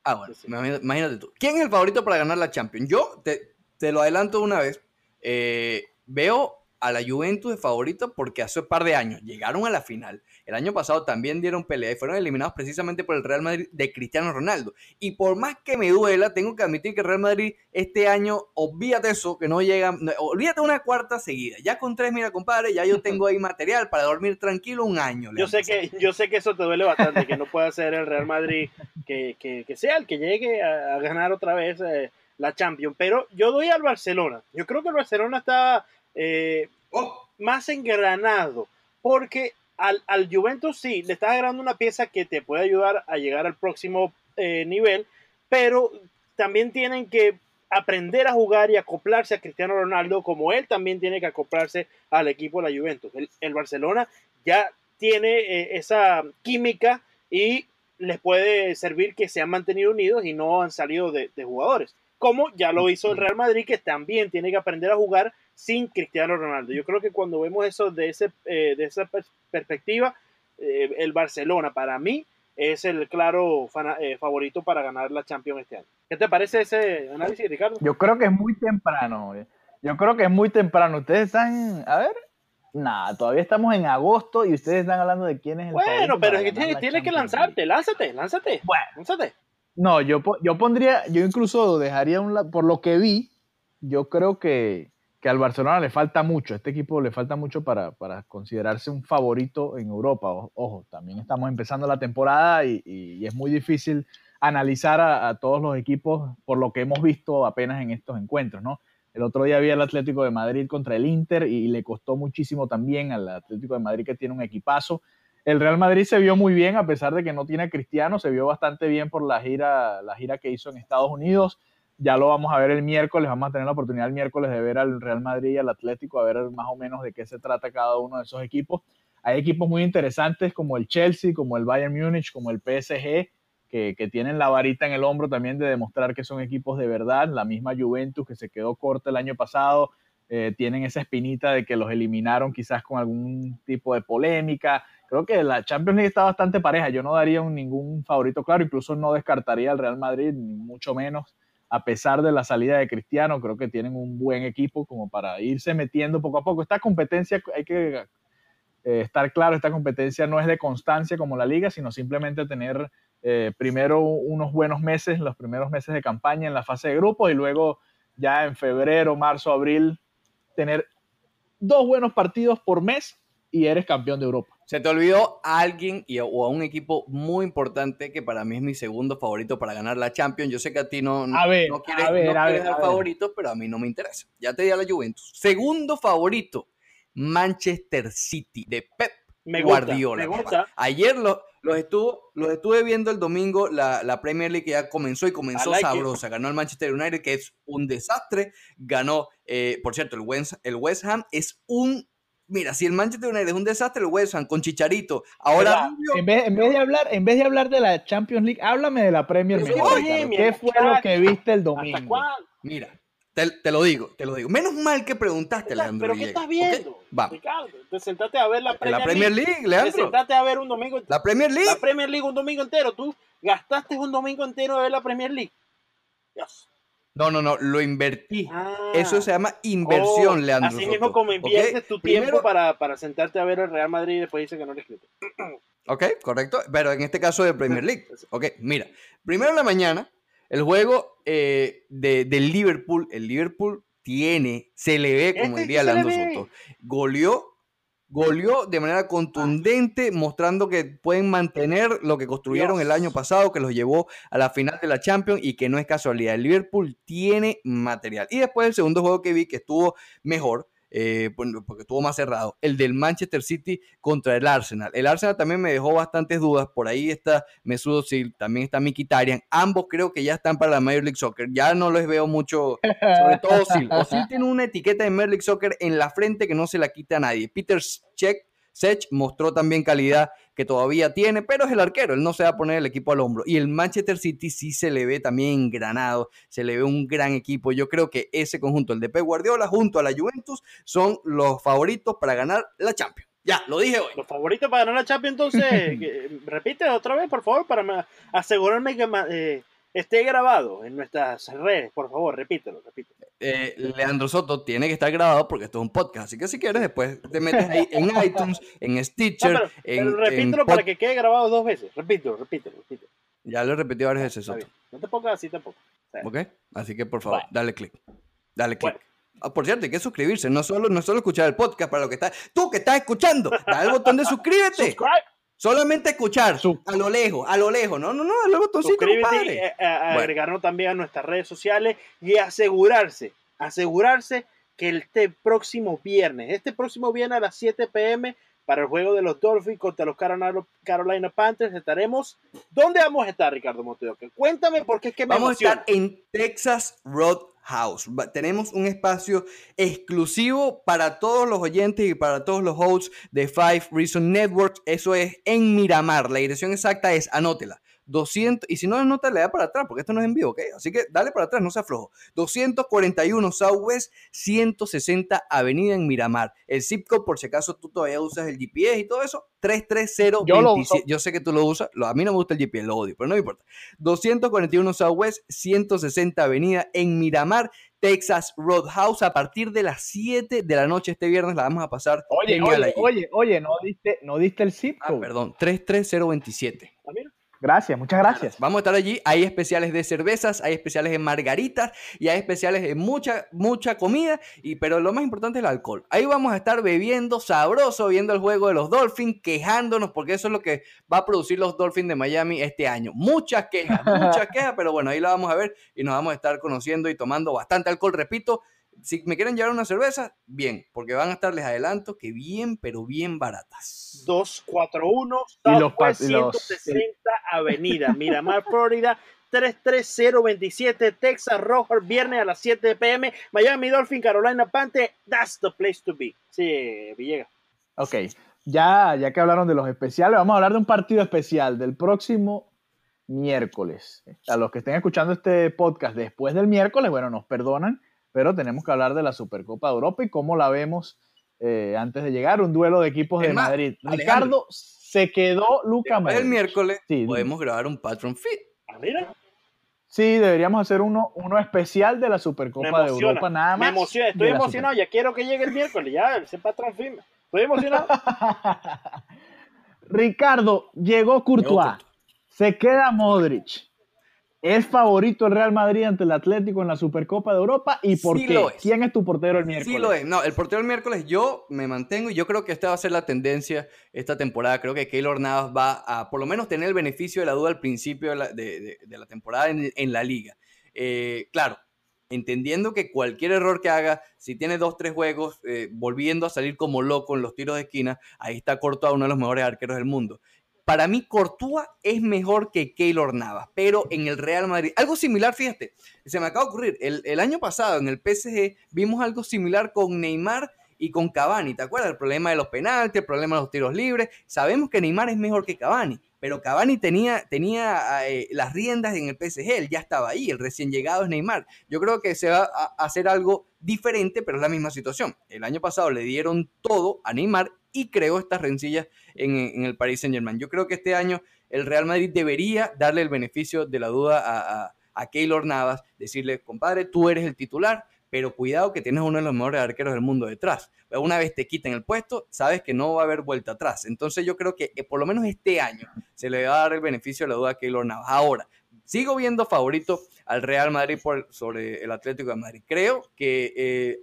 Speaker 3: Ah, bueno, sí. imagínate tú. ¿Quién es el favorito para ganar la Champions? Yo te, te lo adelanto una vez. Eh, veo a la Juventus de favorito porque hace un par de años llegaron a la final. El año pasado también dieron pelea y fueron eliminados precisamente por el Real Madrid de Cristiano Ronaldo. Y por más que me duela, tengo que admitir que el Real Madrid este año, olvídate eso, que no llega, olvídate una cuarta seguida. Ya con tres, mira, compadre, ya yo tengo ahí material para dormir tranquilo un año.
Speaker 5: Yo sé, que, yo sé que eso te duele bastante, que no pueda ser el Real Madrid que, que, sea el que llegue a, ganar otra vez eh, la Champions. Pero yo doy al Barcelona. Yo creo que el Barcelona está eh, oh, más engranado, porque al, al, Juventus sí, le está agarrando una pieza que te puede ayudar a llegar al próximo eh, nivel, pero también tienen que aprender a jugar y acoplarse a Cristiano Ronaldo como él también tiene que acoplarse al equipo de la Juventus. El, Barcelona ya tiene eh, esa química y les puede servir que se han mantenido unidos y no han salido de jugadores. Como ya lo hizo el Real Madrid, que también tiene que aprender a jugar sin Cristiano Ronaldo. Yo creo que cuando vemos eso de, ese, eh, de esa perspectiva, eh, el Barcelona para mí es el claro eh, favorito para ganar la Champions este año. ¿Qué te parece ese análisis, Ricardo?
Speaker 4: Yo creo que es muy temprano. Yo creo que es muy temprano. Ustedes están, a ver, nada, todavía estamos en agosto y ustedes están hablando de quién es el
Speaker 5: Bueno, pero es que tienes, que lanzarte, lánzate, lánzate. Bueno, lánzate.
Speaker 4: No, yo, yo pondría, yo incluso dejaría un por lo que vi, yo creo que que al Barcelona le falta mucho, a este equipo le falta mucho para, considerarse un favorito en Europa. ojo, también estamos empezando la temporada y, es muy difícil analizar a, todos los equipos por lo que hemos visto apenas en estos encuentros, ¿no? El otro día había el Atlético de Madrid contra el Inter y, le costó muchísimo también al Atlético de Madrid que tiene un equipazo. El Real Madrid se vio muy bien a pesar de que no tiene Cristiano, se vio bastante bien por la gira, la gira que hizo en Estados Unidos ya lo vamos a ver el miércoles, vamos a tener la oportunidad el miércoles de ver al Real Madrid y al Atlético, a ver más o menos de qué se trata cada uno de esos equipos. Hay equipos muy interesantes como el Chelsea, como el Bayern Múnich, como el PSG, que, tienen la varita en el hombro también de demostrar que son equipos de verdad. La misma Juventus que se quedó corta el año pasado, eh, tienen esa espinita de que los eliminaron quizás con algún tipo de polémica. Creo que la Champions League está bastante pareja. Yo no daría ningún favorito claro, incluso no descartaría al Real Madrid, ni mucho menos a pesar de la salida de Cristiano, creo que tienen un buen equipo como para irse metiendo poco a poco. Esta competencia, hay que eh, estar claro, esta competencia no es de constancia como la liga, sino simplemente tener eh, primero unos buenos meses, los primeros meses de campaña en la fase de grupos y luego ya en febrero, marzo, abril, tener dos buenos partidos por mes y eres campeón de Europa.
Speaker 3: Se te olvidó a alguien y, o a un equipo muy importante que para mí es mi segundo favorito para ganar la Champions. Yo sé que a ti no, no, quieres, dar favoritos, pero a mí no me interesa. Ya te di a la Juventus. Segundo favorito, Manchester City de Pep Guardiola. Ayer los, los, los estuve viendo el domingo, la, Premier League ya comenzó y comenzó sabrosa. Ganó el Manchester United, que es un desastre. Ganó, eh, por cierto, el West, el West Ham es un Mira, si el Manchester United es un desastre, el West Ham con Chicharito. Ahora.
Speaker 4: En vez, de hablar, en vez de hablar de la Champions League, háblame de la Premier League. ¿Qué fue lo que viste el domingo?
Speaker 3: Mira, te, lo digo, te lo digo. Menos mal que preguntaste, Leandro.
Speaker 5: ¿Pero qué estás viendo? Va. Ricardo, te sentaste a ver la Premier, la Premier League,
Speaker 3: Leandro.
Speaker 5: Te sentaste a ver un domingo
Speaker 3: La Premier League.
Speaker 5: La Premier League un domingo entero. Tú gastaste un domingo entero a ver la Premier League.
Speaker 3: Dios. No, no, no, lo invertí. Ah. Eso se llama inversión, oh, Leandro.
Speaker 5: Así mismo como inviertes tu tiempo para, sentarte a ver el Real Madrid y después dice que no le escrito.
Speaker 3: Ok, correcto. Pero en este caso de Premier League. Ok, mira. Primero en la mañana, el juego eh, de, del Liverpool. El Liverpool tiene, se le ve, como este diría Leandro Soto, goleó goleó de manera contundente, mostrando que pueden mantener lo que construyeron el año pasado, que los llevó a la final de la Champions y que no es casualidad. El Liverpool tiene material. Y después el segundo juego que vi que estuvo mejor eh, porque estuvo más cerrado, el del Manchester City contra el Arsenal. El Arsenal también me dejó bastantes dudas, por ahí está Mesut Özil, también está Mikitarian, ambos creo que ya están para la Major League Soccer, ya no les veo mucho, sobre todo Özil. Özil tiene una etiqueta de Major League Soccer en la frente que no se la quita a nadie. Peter Check Sech mostró también calidad que todavía tiene, pero es el arquero, él no se va a poner el equipo al hombro. Y el Manchester City sí se le ve también engranado, se le ve un gran equipo. Yo creo que ese conjunto, el de Pep Guardiola junto a la Juventus, son los favoritos para ganar la Champions. Ya, lo dije hoy.
Speaker 5: Los favoritos para ganar la Champions, entonces, repite otra vez, por favor, para asegurarme que eh, esté grabado en nuestras redes. Por favor, repítelo, repítelo.
Speaker 3: Eh, Leandro Soto tiene que estar grabado porque esto es un podcast. Así que si quieres, después te metes ahí en iTunes, en
Speaker 5: No,
Speaker 3: Stitcher,
Speaker 5: pero,
Speaker 3: en,
Speaker 5: pero repítelo
Speaker 3: en
Speaker 5: para que quede grabado dos veces. Repítelo, repítelo, repítelo.
Speaker 3: Ya lo he repetido varias veces, Soto.
Speaker 5: No te pongas así tampoco.
Speaker 3: ¿Ok? Así que por favor, dale click. Dale click.
Speaker 5: Bueno.
Speaker 3: Ah, por cierto, hay que suscribirse, no solo, no solo escuchar el podcast para lo que está. Tú que estás escuchando, dale al botón de suscríbete.
Speaker 5: Subscribe.
Speaker 3: Solamente escuchar,
Speaker 6: Sub-
Speaker 3: a lo lejos, a lo lejos. No, no, no, dale al botoncito,
Speaker 5: Suscríbete,
Speaker 3: compadre.
Speaker 5: eh, a- a-
Speaker 3: Bueno.
Speaker 5: agregarnos también a nuestras redes sociales y asegurarse, asegurarse que este próximo viernes, este próximo viernes a las 7 pm para el juego de los Dolphins contra los Carolina, Carolina Panthers estaremos. ¿Dónde vamos a estar, Ricardo Montoya? Cuéntame porque es que me
Speaker 3: Vamos a estar en Texas Roadhouse. Va- Tenemos un espacio exclusivo para todos los oyentes y para todos los hosts de Five Reason Network. Eso es en Miramar. La dirección exacta es, anótela. 200, y si no anota, le da para atrás, porque esto no es en vivo, ¿ok? Así que dale para atrás, no se aflojo. 241 Southwest 160 Avenida en Miramar. El zip code, por si acaso tú todavía usas el GPS y todo eso, 33027.
Speaker 6: Yo lo uso.
Speaker 3: Yo sé que tú lo usas, lo- a mí no me gusta el GPS, lo odio, pero no me importa. 241 Southwest 160 Avenida en Miramar, Texas Roadhouse. A partir de las 7 de la noche este viernes la vamos a pasar.
Speaker 6: Oye, oye,
Speaker 3: allí.
Speaker 6: oye, oye, no diste, no diste el zip
Speaker 3: Ah,
Speaker 6: code.
Speaker 3: perdón, 33027.
Speaker 5: Ah, mira.
Speaker 6: Gracias, muchas gracias.
Speaker 3: Vamos a estar allí. Hay especiales de cervezas, hay especiales de margaritas y hay especiales de mucha, mucha comida. Y, pero lo más importante es el alcohol. Ahí vamos a estar bebiendo sabroso, viendo el juego de los Dolphins, quejándonos, porque eso es lo que va a producir los Dolphins de Miami este año. Muchas quejas, muchas quejas, pero bueno, ahí la vamos a ver y nos vamos a estar conociendo y tomando bastante alcohol. Repito, si me quieren llevar una cerveza, bien, porque van a estar, les adelanto, que bien, pero bien baratas.
Speaker 5: 241
Speaker 6: Y los pa-
Speaker 5: Southwest
Speaker 6: y los-
Speaker 5: 160 Avenida, Miramar, Florida. 33027 Texas Rojo, viernes a las 7 pm. Miami Dolphin, Carolina Panthers. That's the place to be. Sí, Villegas.
Speaker 6: Ok, ya, ya que hablaron de los especiales, vamos a hablar de un partido especial del próximo miércoles. A los que estén escuchando este podcast después del miércoles, bueno, nos perdonan, pero tenemos que hablar de la Supercopa de Europa y cómo la vemos eh, antes de llegar, un duelo de equipos
Speaker 3: Es
Speaker 6: de
Speaker 3: más,
Speaker 6: Madrid.
Speaker 3: Alejandro,
Speaker 6: Ricardo, se quedó Luca
Speaker 3: del
Speaker 6: Modric.
Speaker 3: miércoles
Speaker 6: Sí,
Speaker 3: podemos grabar un Patron Fit.
Speaker 5: Ah, mira,
Speaker 6: Sí, deberíamos hacer uno, uno especial de la Supercopa de. Europa, nada más.
Speaker 5: me emociona, estoy emocionado. Ya quiero que llegue el miércoles. Ya, ese patrón firme. Estoy emocionado.
Speaker 6: Ricardo, llegó Courtois.
Speaker 3: Courtois.
Speaker 6: Se queda Modric. ¿Es favorito el Real Madrid ante el Atlético en la Supercopa de Europa? ¿Y por
Speaker 3: Sí
Speaker 6: qué?
Speaker 3: lo es.
Speaker 6: ¿Quién es tu portero el miércoles?
Speaker 3: Sí lo es. No, el portero del miércoles yo me mantengo y yo creo que esta va a ser la tendencia esta temporada. Creo que Keylor Navas va a por lo menos tener el beneficio de la duda al principio de la, de- de- de la temporada en, en la liga. Eh, claro, entendiendo que cualquier error que haga, si tiene dos, tres juegos, eh, volviendo a salir como loco en los tiros de esquina, ahí está Courtois, uno de los mejores arqueros del mundo. Para mí, Courtois es mejor que Keylor Navas, pero en el Real Madrid. Algo similar, fíjate, se me acaba de ocurrir. El, año pasado en el PSG vimos algo similar con Neymar y con Cavani. ¿Te acuerdas? El problema de los penaltis, el problema de los tiros libres. Sabemos que Neymar es mejor que Cavani, pero Cavani tenía, tenía eh, las riendas en el PSG. Él ya estaba ahí. El recién llegado es Neymar. Yo creo que se va a hacer algo diferente, pero es la misma situación. El año pasado le dieron todo a Neymar y creó estas rencillas en, el Paris Saint Germain. Yo creo que este año el Real Madrid debería darle el beneficio de la duda a Keylor Navas, decirle, compadre, tú eres el titular, pero cuidado que tienes uno de los mejores arqueros del mundo detrás. Una vez te quiten el puesto, sabes que no va a haber vuelta atrás. Entonces yo creo que eh, por lo menos este año se le va a dar el beneficio de la duda a Keylor Navas. Ahora, sigo viendo favorito al Real Madrid por, sobre el Atlético de Madrid. Creo que eh,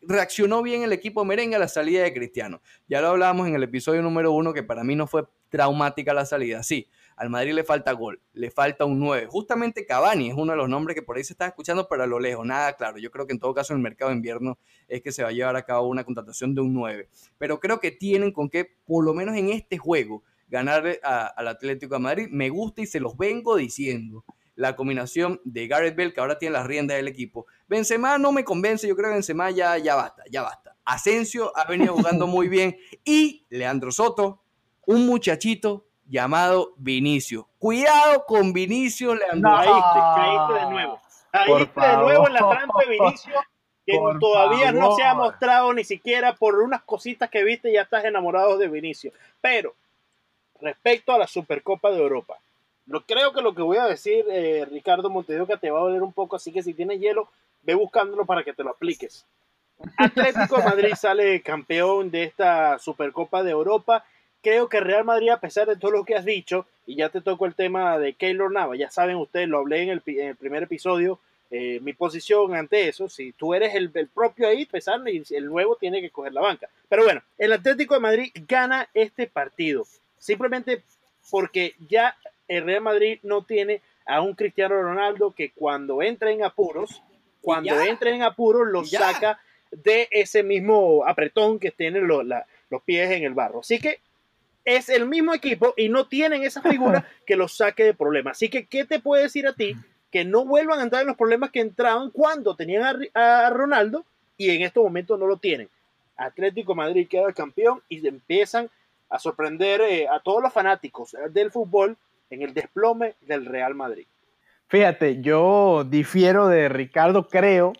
Speaker 3: reaccionó bien el equipo merengue a la salida de Cristiano. Ya lo hablábamos en el episodio número uno, que para mí no fue traumática la salida. Sí, al Madrid le falta gol, le falta un 9. Justamente Cavani es uno de los nombres que por ahí se está escuchando, pero a lo lejos, nada claro. Yo creo que en todo caso en el mercado de invierno es que se va a llevar a cabo una contratación de un 9. Pero creo que tienen con qué, por lo menos en este juego, ganarle a- al Atlético de Madrid. Me gusta y se los vengo diciendo. La combinación de Gareth Bale, que ahora tiene las riendas del equipo. Benzema no me convence, yo creo que Benzema ya, ya basta, ya basta. Asensio ha venido jugando muy bien. Y Leandro Soto, un muchachito llamado Vinicio. Cuidado con Vinicio, Leandro.
Speaker 6: No.
Speaker 5: Caíste, caíste de nuevo. Caíste de nuevo en la trampa de Vinicio, que
Speaker 6: Por
Speaker 5: todavía no se ha mostrado ni siquiera por unas cositas que viste, ya estás enamorado de Vinicio. Pero, respecto a la Supercopa de Europa, Lo, creo que lo que voy a decir, eh, Ricardo Montedoca, te va a doler un poco, así que si tienes hielo, ve buscándolo para que te lo apliques. Atlético de Madrid sale campeón de esta Supercopa de Europa. Creo que Real Madrid, a pesar de todo lo que has dicho, y ya te toco el tema de Keylor Nava, ya saben ustedes, lo hablé en el, en el primer episodio, eh, mi posición ante eso, si tú eres el, el propio ahí, pesar y el nuevo tiene que coger la banca. Pero bueno, el Atlético de Madrid gana este partido, simplemente porque ya el Real Madrid no tiene a un Cristiano Ronaldo que cuando entra en apuros, cuando entra en apuros lo saca de ese mismo apretón que tienen los, la- los pies en el barro. Así que es el mismo equipo y no tienen esa figura que los saque de problemas. Así que, ¿qué te puede decir a ti? Que no vuelvan a entrar en los problemas que entraban cuando tenían a, a Ronaldo y en estos momentos no lo tienen. Atlético Madrid queda campeón y empiezan a sorprender eh, a todos los fanáticos eh, del fútbol en el desplome del Real Madrid.
Speaker 4: Fíjate, yo difiero de Ricardo, creo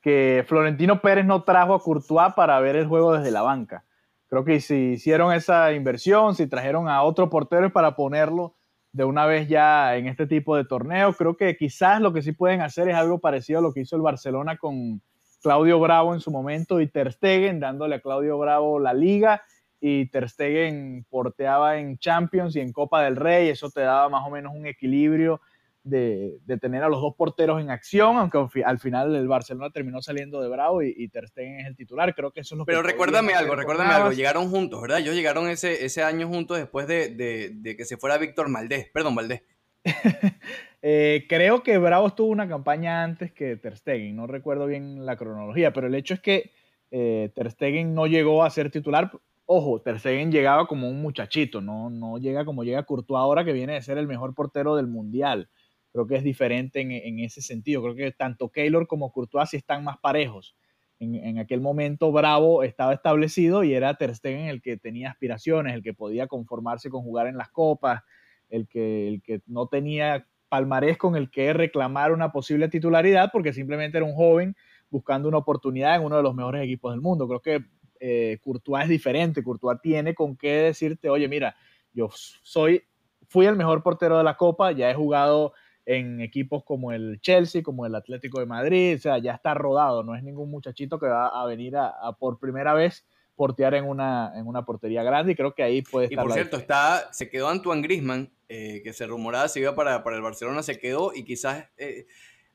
Speaker 4: que Florentino Pérez no trajo a Courtois para ver el juego desde la banca. Creo que si hicieron esa inversión, si trajeron a otro portero para ponerlo de una vez ya en este tipo de torneo, creo que quizás lo que sí pueden hacer es algo parecido a lo que hizo el Barcelona con Claudio Bravo en su momento y Ter Stegen, dándole a Claudio Bravo la liga y Ter Stegen porteaba en Champions y en Copa del Rey, eso te daba más o menos un equilibrio de, de tener a los dos porteros en acción, aunque al fi- al final el Barcelona terminó saliendo de Bravo y, y Ter Stegen es el titular, creo que eso es lo
Speaker 3: Pero
Speaker 4: que
Speaker 3: recuérdame algo, recuérdame algo. Llegaron juntos, ¿verdad? Ellos llegaron ese, ese año juntos después de, de- de que se fuera Víctor Maldés. Perdón, Valdés.
Speaker 4: Eh, creo que Bravo estuvo una campaña antes que Ter Stegen, no recuerdo bien la cronología, pero el hecho es que eh, Ter Stegen no llegó a ser titular. Ojo, Ter llegaba como un muchachito, no, no llega como llega Courtois ahora que viene de ser el mejor portero del mundial. Creo que es diferente en, en ese sentido. Creo que tanto Keylor como Courtois sí están más parejos. En, en aquel momento Bravo estaba establecido y era Ter Stegen el que tenía aspiraciones, el que podía conformarse con jugar en las copas, el que, el que no tenía palmarés con el que reclamar una posible titularidad porque simplemente era un joven buscando una oportunidad en uno de los mejores equipos del mundo. Creo que eh, Courtois es diferente, Courtois tiene con qué decirte, oye, mira, yo soy, fui el mejor portero de la Copa, ya he jugado en equipos como el Chelsea, como el Atlético de Madrid, o sea, ya está rodado, no es ningún muchachito que va a venir a, a por primera vez portear en una, en una portería grande y creo que ahí puede
Speaker 3: Y
Speaker 4: estar
Speaker 3: por
Speaker 4: la
Speaker 3: cierto, está, se quedó Antoine Grisman, eh, que se rumoraba se iba para, para el Barcelona, se quedó y quizás... eh,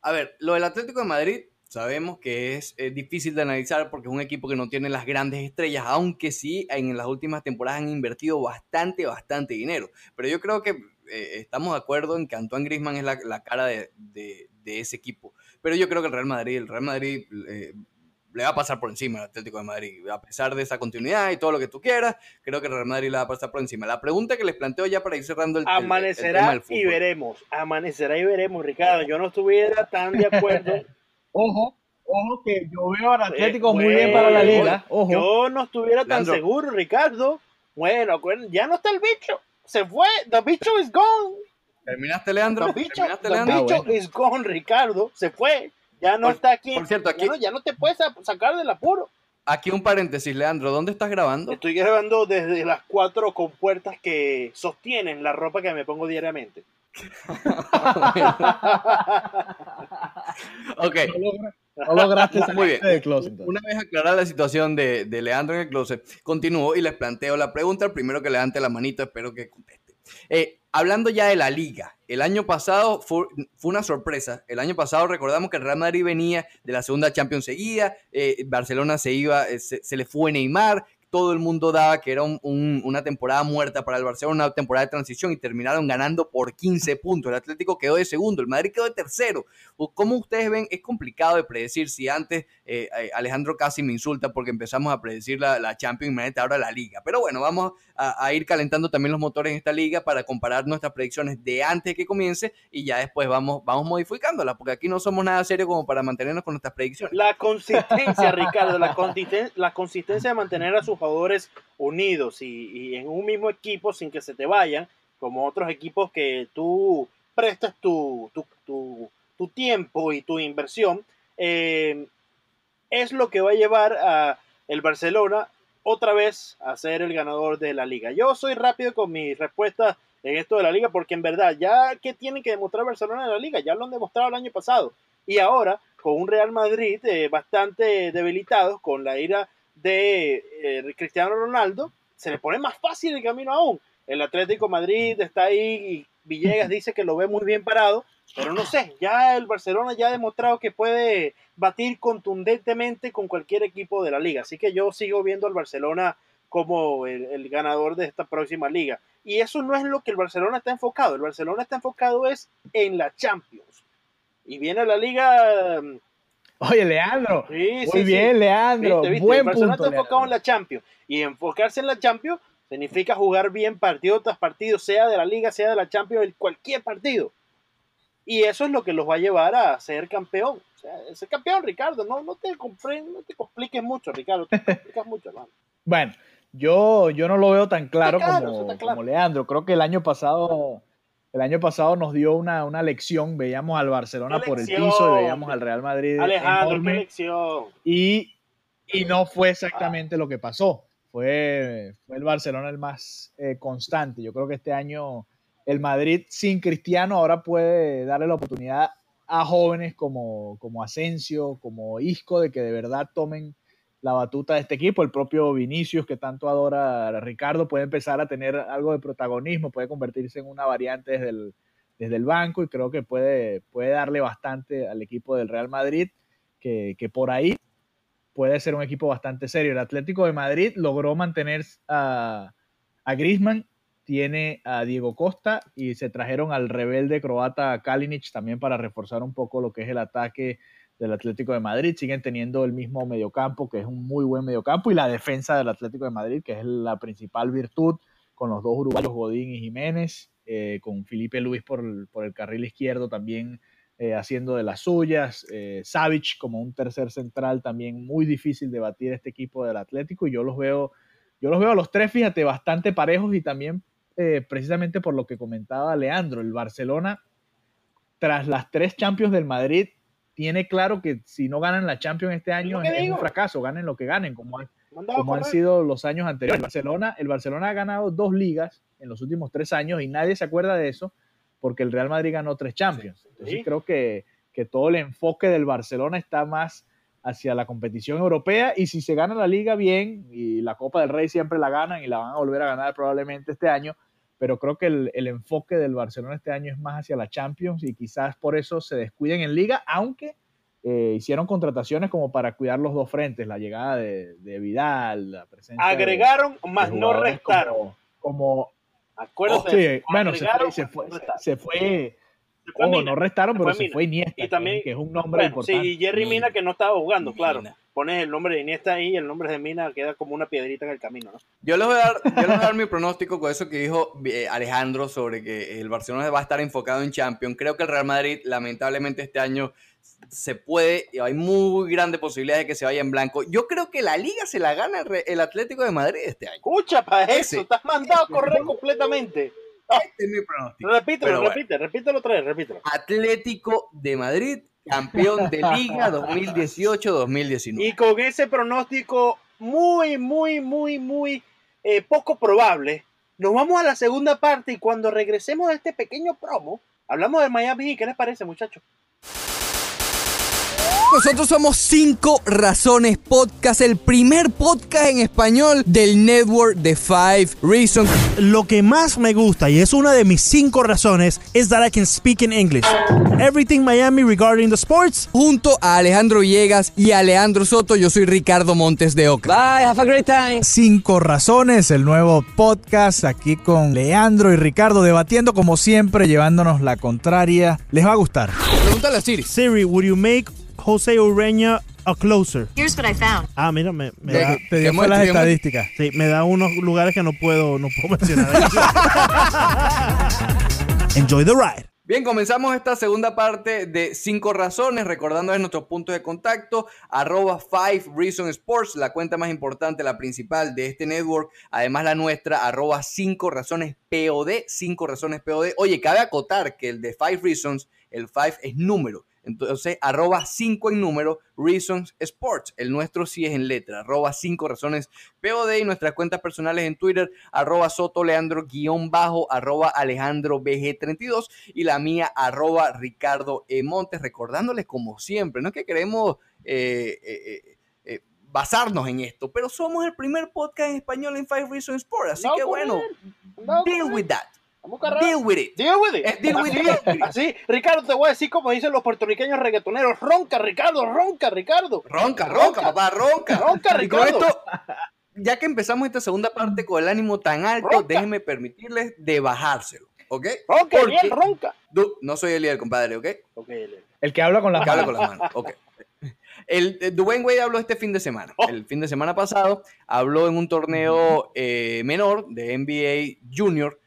Speaker 3: a ver, lo del Atlético de Madrid sabemos que es eh, difícil de analizar porque es un equipo que no tiene las grandes estrellas, aunque sí en las últimas temporadas han invertido bastante, bastante dinero. Pero yo creo que eh, estamos de acuerdo en que Antoine Grisman es la, la cara de, de- de ese equipo. Pero yo creo que el Real Madrid, el Real Madrid eh, le va a pasar por encima al Atlético de Madrid. A pesar de esa continuidad y todo lo que tú quieras, creo que el Real Madrid le va a pasar por encima. La pregunta que les planteo ya para ir cerrando el, el- el tema
Speaker 5: Amanecerá
Speaker 3: del fútbol.
Speaker 5: y veremos. Amanecerá y veremos, Ricardo. Yo no estuviera tan de acuerdo.
Speaker 4: Ojo, ojo que yo veo al Atlético
Speaker 5: Eh,
Speaker 4: muy bien para la liga. Ojo.
Speaker 5: Yo no estuviera tan
Speaker 3: Leandro.
Speaker 5: seguro, Ricardo. Bueno, acuérdense, ya no está el bicho. Se fue. The bicho is gone.
Speaker 3: ¿Terminaste, Leandro?
Speaker 5: The bicho,
Speaker 3: ¿Terminaste,
Speaker 5: the
Speaker 3: Leandro?
Speaker 5: bicho
Speaker 4: Ah, bueno.
Speaker 5: is gone, Ricardo. Se fue. Ya no
Speaker 3: Por-
Speaker 5: está aquí.
Speaker 3: por cierto, aquí-
Speaker 5: Ya no, ya no te puedes sa- sacar del apuro.
Speaker 3: Aquí un paréntesis, Leandro. ¿Dónde estás grabando?
Speaker 5: Estoy grabando desde las cuatro compuertas que sostienen la ropa que me pongo diariamente.
Speaker 3: ok.
Speaker 4: No, lograste
Speaker 3: Muy bien.
Speaker 4: closet.
Speaker 3: Una vez aclarada la situación de, de Leandro en el closet, continúo y les planteo la pregunta. El primero que levante la manito, espero que conteste. Eh, hablando ya de la liga, el año pasado fue, fue una sorpresa. El año pasado recordamos que el Real Madrid venía de la segunda Champions seguida, eh, Barcelona se iba, eh, se, se le fue Neymar, todo el mundo daba que era un- un- una temporada muerta para el Barcelona, una temporada de transición y terminaron ganando por 15 puntos. El Atlético quedó de segundo, el Madrid quedó de tercero. ¿Cómo ustedes ven? Es complicado de predecir si antes eh, eh, Alejandro casi me insulta porque empezamos a predecir la, la Champions, imagínate ahora la liga. Pero bueno, vamos a, ir calentando también los motores en esta liga para comparar nuestras predicciones de antes que comience y ya después vamos, vamos modificándolas, porque aquí no somos nada serio como para mantenernos con nuestras predicciones.
Speaker 5: La consistencia, Ricardo, la, consisten- la consistencia de mantener a sus jugadores unidos y, en un mismo equipo sin que se te vayan, como otros equipos que tú prestas tu, tu, tu- tu tiempo y tu inversión, eh, es lo que va a llevar a el Barcelona otra vez a ser el ganador de la liga. Yo soy rápido con mis respuestas en esto de la liga, porque en verdad, ya que tienen que demostrar Barcelona en la liga, ya lo han demostrado el año pasado. Y ahora, con un Real Madrid eh, bastante debilitado, con la ira de eh, Cristiano Ronaldo, se le pone más fácil el camino aún. El Atlético Madrid está ahí y Villegas dice que lo ve muy bien parado, pero no sé, ya el Barcelona ya ha demostrado que puede batir contundentemente con cualquier equipo de la liga. Así que yo sigo viendo al Barcelona como el, el, ganador de esta próxima liga. Y eso no es lo que el Barcelona está enfocado. El Barcelona está enfocado es en la Champions. Y viene la liga...
Speaker 4: Oye, Leandro.
Speaker 5: Sí,
Speaker 4: muy
Speaker 5: sí,
Speaker 4: bien,
Speaker 5: sí.
Speaker 4: Leandro.
Speaker 5: ¿Viste, viste?
Speaker 4: Buen
Speaker 5: el Barcelona
Speaker 4: punto.
Speaker 5: está enfocado
Speaker 4: Leandro.
Speaker 5: en la Champions. Y enfocarse en la Champions significa jugar bien partido tras partido, sea de la liga, sea de la Champions, en cualquier partido. Y eso es lo que los va a llevar a ser campeón. O sea, ser campeón, Ricardo. No, no, te, compre- no te compliques mucho, Ricardo. Te complicas mucho, hermano.
Speaker 4: Bueno, yo, yo no lo veo tan claro,
Speaker 5: Está claro,
Speaker 4: como,
Speaker 5: está claro.
Speaker 4: como Leandro. Creo que el año pasado, el año pasado nos dio una, una lección. Veíamos al Barcelona por el piso y veíamos al Real Madrid
Speaker 5: Alejandro,
Speaker 4: enorme.
Speaker 5: lección.
Speaker 4: y, y no fue exactamente lo que pasó. Fue, fue el Barcelona el más eh, constante. Yo creo que este año el Madrid sin Cristiano ahora puede darle la oportunidad a jóvenes como, como Asensio, como Isco, de que de verdad tomen la batuta de este equipo. El propio Vinicius, que tanto adora a Ricardo, puede empezar a tener algo de protagonismo, puede convertirse en una variante desde el, desde el banco y creo que puede, puede darle bastante al equipo del Real Madrid, que, que por ahí puede ser un equipo bastante serio. El Atlético de Madrid logró mantener a, a Griezmann, tiene a Diego Costa y se trajeron al rebelde croata Kalinic también para reforzar un poco lo que es el ataque del Atlético de Madrid. Siguen teniendo el mismo mediocampo, que es un muy buen mediocampo, y la defensa del Atlético de Madrid, que es la principal virtud, con los dos uruguayos Godín y Jiménez, eh, con Felipe Luis por el, por el carril izquierdo también eh, haciendo de las suyas, eh, Savic como un tercer central también muy difícil de batir este equipo del Atlético y yo los veo, yo los veo a los tres, fíjate, bastante parejos y también eh, precisamente por lo que comentaba Leandro, el Barcelona tras las tres Champions del Madrid tiene claro que si no ganan la Champions este año es, un fracaso, ganen lo que ganen, como,
Speaker 5: Mandaba
Speaker 4: como han sido los años anteriores. El Barcelona, el Barcelona ha ganado dos ligas en los últimos tres años y nadie se acuerda de eso porque el Real Madrid ganó tres Champions. Entonces
Speaker 5: Sí.
Speaker 4: creo que, que todo el enfoque del Barcelona está más hacia la competición europea y si se gana la liga bien y la Copa del Rey siempre la ganan y la van a volver a ganar probablemente este año, pero creo que el, el enfoque del Barcelona este año es más hacia la Champions y quizás por eso se descuiden en liga, aunque eh, hicieron contrataciones como para cuidar los dos frentes, la llegada de, de Vidal, la presencia de-
Speaker 5: Agregaron,
Speaker 4: de
Speaker 5: más no restaron.
Speaker 4: Como, como-
Speaker 5: Acuérdate.
Speaker 4: sí, bueno, se fue,
Speaker 5: agregaron,
Speaker 4: se
Speaker 5: más
Speaker 4: fue,
Speaker 5: no restaron.
Speaker 4: se fue,
Speaker 5: Se fue
Speaker 4: ojo,
Speaker 5: Mina.
Speaker 4: no restaron,
Speaker 5: Se
Speaker 4: pero
Speaker 5: fue
Speaker 4: se fue Iniesta,
Speaker 5: Y también-
Speaker 4: que, es un nombre
Speaker 5: Bueno,
Speaker 4: importante.
Speaker 5: sí, y Jerry Mina,
Speaker 3: Mina.
Speaker 5: que no estaba jugando, claro.
Speaker 3: Mina.
Speaker 5: Pones el nombre de Iniesta ahí y el nombre de Mina queda como una piedrita en el camino, ¿no?
Speaker 3: Yo les voy a dar, yo les voy a dar mi pronóstico con eso que dijo eh, Alejandro sobre que el Barcelona va a estar enfocado en Champions. Creo que el Real Madrid, lamentablemente, este año se puede, y hay muy grande posibilidad de que se vaya en blanco. Yo creo que la liga se la gana el, Atlético de Madrid este año.
Speaker 5: Escucha para eso, estás mandado a correr completamente.
Speaker 3: Este es mi pronóstico.
Speaker 5: Repítelo,
Speaker 3: bueno.
Speaker 5: repite, repítelo otra vez, repítelo.
Speaker 3: Atlético de Madrid, campeón de liga 2018-2019.
Speaker 5: Y con ese pronóstico muy, muy, muy, muy eh, poco probable, nos vamos a la segunda parte y cuando regresemos de este pequeño promo, hablamos de Miami. ¿Qué les parece, muchachos?
Speaker 3: Nosotros somos Cinco Razones Podcast, el primer podcast en español del network de Five Reasons.
Speaker 1: Lo que más me gusta y es una de mis cinco razones es that I can speak in English. Everything Miami regarding the sports.
Speaker 3: Junto a Alejandro Villegas y a Leandro Soto, yo soy Ricardo Montes de Oca.
Speaker 2: Bye, have a great time.
Speaker 7: Cinco Razones, el nuevo podcast aquí con Leandro y Ricardo debatiendo como siempre, llevándonos la contraria. Les va a gustar.
Speaker 3: Pregúntale a Siri.
Speaker 1: Siri, would you make Jose Ureña a closer?
Speaker 8: Here's what I found.
Speaker 1: Ah, mira, me, me da,
Speaker 7: Te dio
Speaker 3: ¿Qué
Speaker 7: fue las
Speaker 3: muestra?
Speaker 7: estadísticas.
Speaker 1: sí, me da unos lugares que no puedo, no puedo mencionar. Enjoy the ride.
Speaker 3: Bien, comenzamos esta segunda parte de Cinco Razones, recordándoles nuestros puntos de contacto, arroba Five Reason Sports, la cuenta más importante, la principal de este network, además la nuestra, arroba Cinco Razones POD, Cinco Razones POD. Oye, cabe acotar que el de Five Reasons, el Five es número, Entonces, arroba 5 en número, Reasons Sports. El nuestro sí es en letra, arroba 5 razones POD y nuestras cuentas personales en Twitter, arroba Soto Leandro guion bajo, arroba Alejandro BG32 y la mía, arroba Ricardo E. Montes. Recordándoles como siempre, no es que queremos... Eh, eh, eh, basarnos en esto, pero somos el primer podcast en español en Five Reasons Sports, así
Speaker 5: No,
Speaker 3: que bueno.
Speaker 5: No,
Speaker 3: deal with that,
Speaker 5: Vamos
Speaker 3: deal with it.
Speaker 5: Deal with it.
Speaker 3: Eh, deal with it.
Speaker 5: Así, Ricardo, te voy a decir como dicen los puertorriqueños reggaetoneros. Ronca, Ricardo, ronca, Ricardo.
Speaker 3: Ronca, ronca, papá, ronca.
Speaker 5: Ronca,
Speaker 3: con
Speaker 5: Ricardo.
Speaker 3: esto, ya que empezamos esta segunda parte con el ánimo tan alto,
Speaker 5: Ronca.
Speaker 3: déjenme permitirles de bajárselo, ¿ok?
Speaker 5: Ronca,
Speaker 3: Porque-
Speaker 5: bien, ronca.
Speaker 3: Du- no soy el líder, compadre, ¿ok?
Speaker 4: El que habla con las
Speaker 3: Que habla
Speaker 4: manos.
Speaker 3: con las manos, ok. El, el Dwayne Wade habló este fin de semana.
Speaker 5: Oh.
Speaker 3: El fin de semana pasado habló en un torneo eh, menor de NBA Junior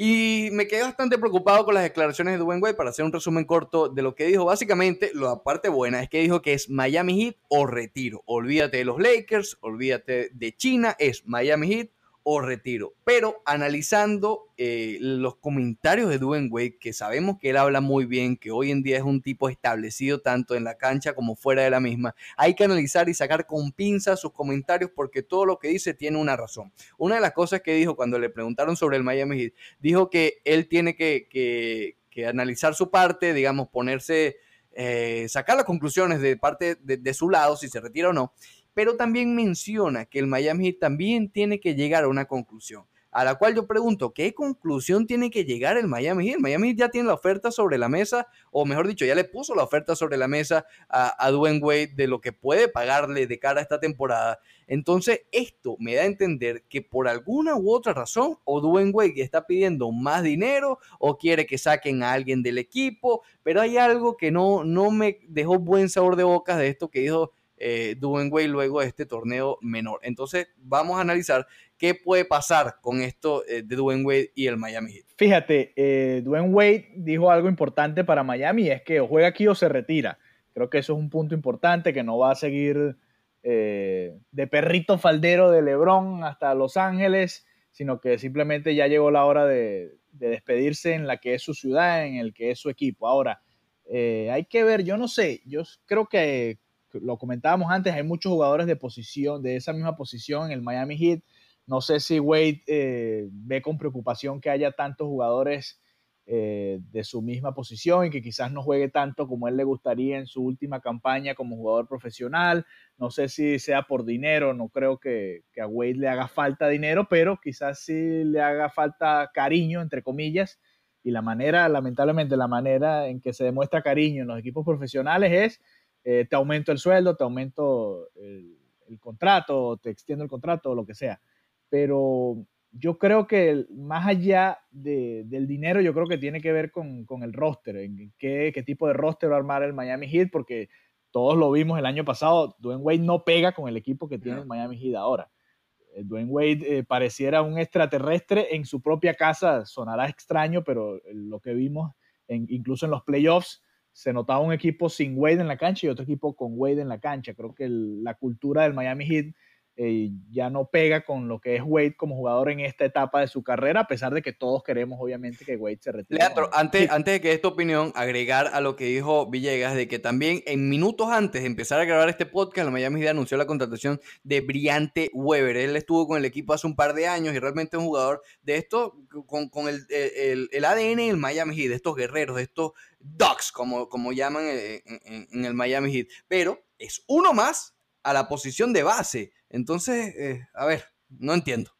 Speaker 3: y me quedé bastante preocupado con las declaraciones de Dwayne Wade para hacer un resumen corto de lo que dijo. Básicamente, la parte buena es que dijo que es Miami Heat o retiro. Olvídate de los Lakers, olvídate de China, es Miami Heat o retiro. Pero analizando eh, los comentarios de Dwayne Wade, que sabemos que él habla muy bien, que hoy en día es un tipo establecido tanto en la cancha como fuera de la misma, hay que analizar y sacar con pinzas sus comentarios porque todo lo que dice tiene una razón. Una de las cosas que dijo cuando le preguntaron sobre el Miami Heat, dijo que él tiene que, que- que analizar su parte, digamos, ponerse, eh, sacar las conclusiones de parte de, de su lado, si se retira o no, pero también menciona que el Miami Heat también tiene que llegar a una conclusión. A la cual yo pregunto, ¿qué conclusión tiene que llegar el Miami Heat? El Miami Heat ya tiene la oferta sobre la mesa, o mejor dicho, ya le puso la oferta sobre la mesa a, Dwayne Wade de lo que puede pagarle de cara a esta temporada. Entonces, esto me da a entender que por alguna u otra razón, o Dwayne Wade está pidiendo más dinero, o quiere que saquen a alguien del equipo, pero hay algo que no, no me dejó buen sabor de boca de esto que dijo eh, Wade luego de este torneo menor. Entonces, vamos a analizar qué puede pasar con esto eh, de Dwayne Wade y el Miami Heat.
Speaker 4: Fíjate, eh, Wade dijo algo importante para Miami, es que o juega aquí o se retira. Creo que eso es un punto importante, que no va a seguir eh, de perrito faldero de Lebron hasta Los Ángeles, sino que simplemente ya llegó la hora de, de despedirse en la que es su ciudad, en el que es su equipo. Ahora, eh, hay que ver, yo no sé, yo creo que lo comentábamos antes, hay muchos jugadores de posición, de esa misma posición en el Miami Heat. No sé si Wade eh, ve con preocupación que haya tantos jugadores eh, de su misma posición y que quizás no juegue tanto como él le gustaría en su última campaña como jugador profesional. No sé si sea por dinero, no creo que, que a Wade le haga falta dinero, pero quizás sí le haga falta cariño, entre comillas. Y la manera, lamentablemente, la manera en que se demuestra cariño en los equipos profesionales es eh, te aumento el sueldo, te aumento el, el contrato, te extiendo el contrato, lo que sea. Pero yo creo que más allá de, del dinero, yo creo que tiene que ver con, con el roster, en qué, qué, tipo de roster va a armar el Miami Heat, porque todos lo vimos el año pasado, Dwayne Wade no pega con el equipo que tiene el Miami Heat ahora. Dwayne Wade eh, pareciera un extraterrestre en su propia casa, sonará extraño, pero lo que vimos en, incluso en los playoffs, se notaba un equipo sin Wade en la cancha y otro equipo con Wade en la cancha. Creo que el, la cultura del Miami Heat eh, ya no pega con lo que es Wade como jugador en esta etapa de su carrera, a pesar de que todos queremos obviamente que Wade se retire.
Speaker 3: Leandro, antes, sí. antes de que esta opinión, agregar a lo que dijo Villegas, de que también en minutos antes de empezar a grabar este podcast, la Miami Heat anunció la contratación de Briante Weber. Él estuvo con el equipo hace un par de años y realmente es un jugador de esto, con, con el, el, el, ADN del Miami Heat, de estos guerreros, de estos Ducks, como, como llaman en, en, en el Miami Heat. Pero es uno más a la posición de base. Entonces, eh, a ver, no entiendo.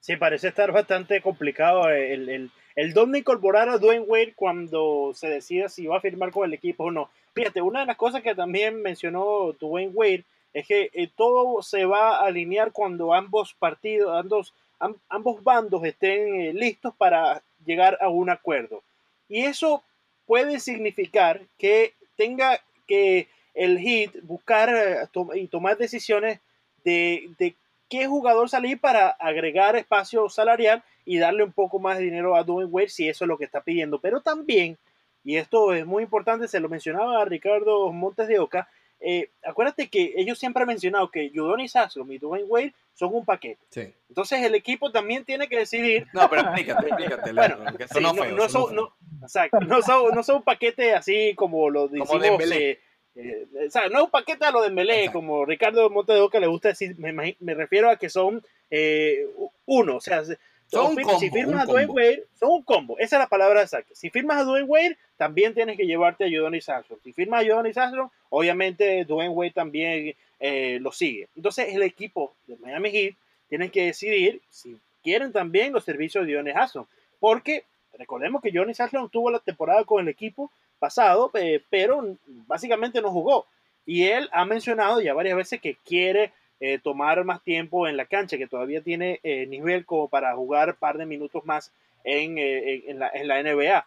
Speaker 5: Sí, parece estar bastante complicado el, el, el dónde incorporar a Dwayne Wade cuando se decida si va a firmar con el equipo o no. Fíjate, una de las cosas que también mencionó Dwayne Wade es que eh, todo se va a alinear cuando ambos partidos, ambos, am, ambos bandos estén eh, listos para llegar a un acuerdo. Y eso puede significar que tenga que el Heat buscar eh, to y tomar decisiones de, de, qué jugador salir para agregar espacio salarial y darle un poco más de dinero a Dwayne Wade si eso es lo que está pidiendo. Pero también, y esto es muy importante, se lo mencionaba a Ricardo Montes de Oca, eh, acuérdate que ellos siempre han mencionado que Udonis Haslem y Dwayne Wade son un paquete.
Speaker 3: Sí.
Speaker 5: Entonces el equipo también tiene que decidir.
Speaker 3: No, pero explícate, explícate.
Speaker 5: Bueno, sí, no, no son, no, exacto, no son, no son un paquete así como lo decimos.
Speaker 3: Dembélé.
Speaker 5: eh, eh, o sea, no es un paquete a lo de Melé,
Speaker 3: Exacto.
Speaker 5: como Ricardo Montedoca le gusta decir, me, refiero a que son eh, uno, o sea, se-
Speaker 3: Son un combo,
Speaker 5: si firmas
Speaker 3: un
Speaker 5: a Dwayne. Wade, son un combo, esa es la palabra exacta. Si firmas a Dwayne Wade, también tienes que llevarte a Udonis Haslem. Si firmas a Udonis Haslem, obviamente Dwayne Wade también eh, lo sigue. Entonces el equipo de Miami Heat tiene que decidir si quieren también los servicios de Udonis Haslem, porque recordemos que Udonis Haslem tuvo la temporada con el equipo pasado, pero básicamente no jugó. Y él ha mencionado ya varias veces que quiere eh, tomar más tiempo en la cancha, que todavía tiene eh, nivel como para jugar un par de minutos más en, eh, en- la, NBA.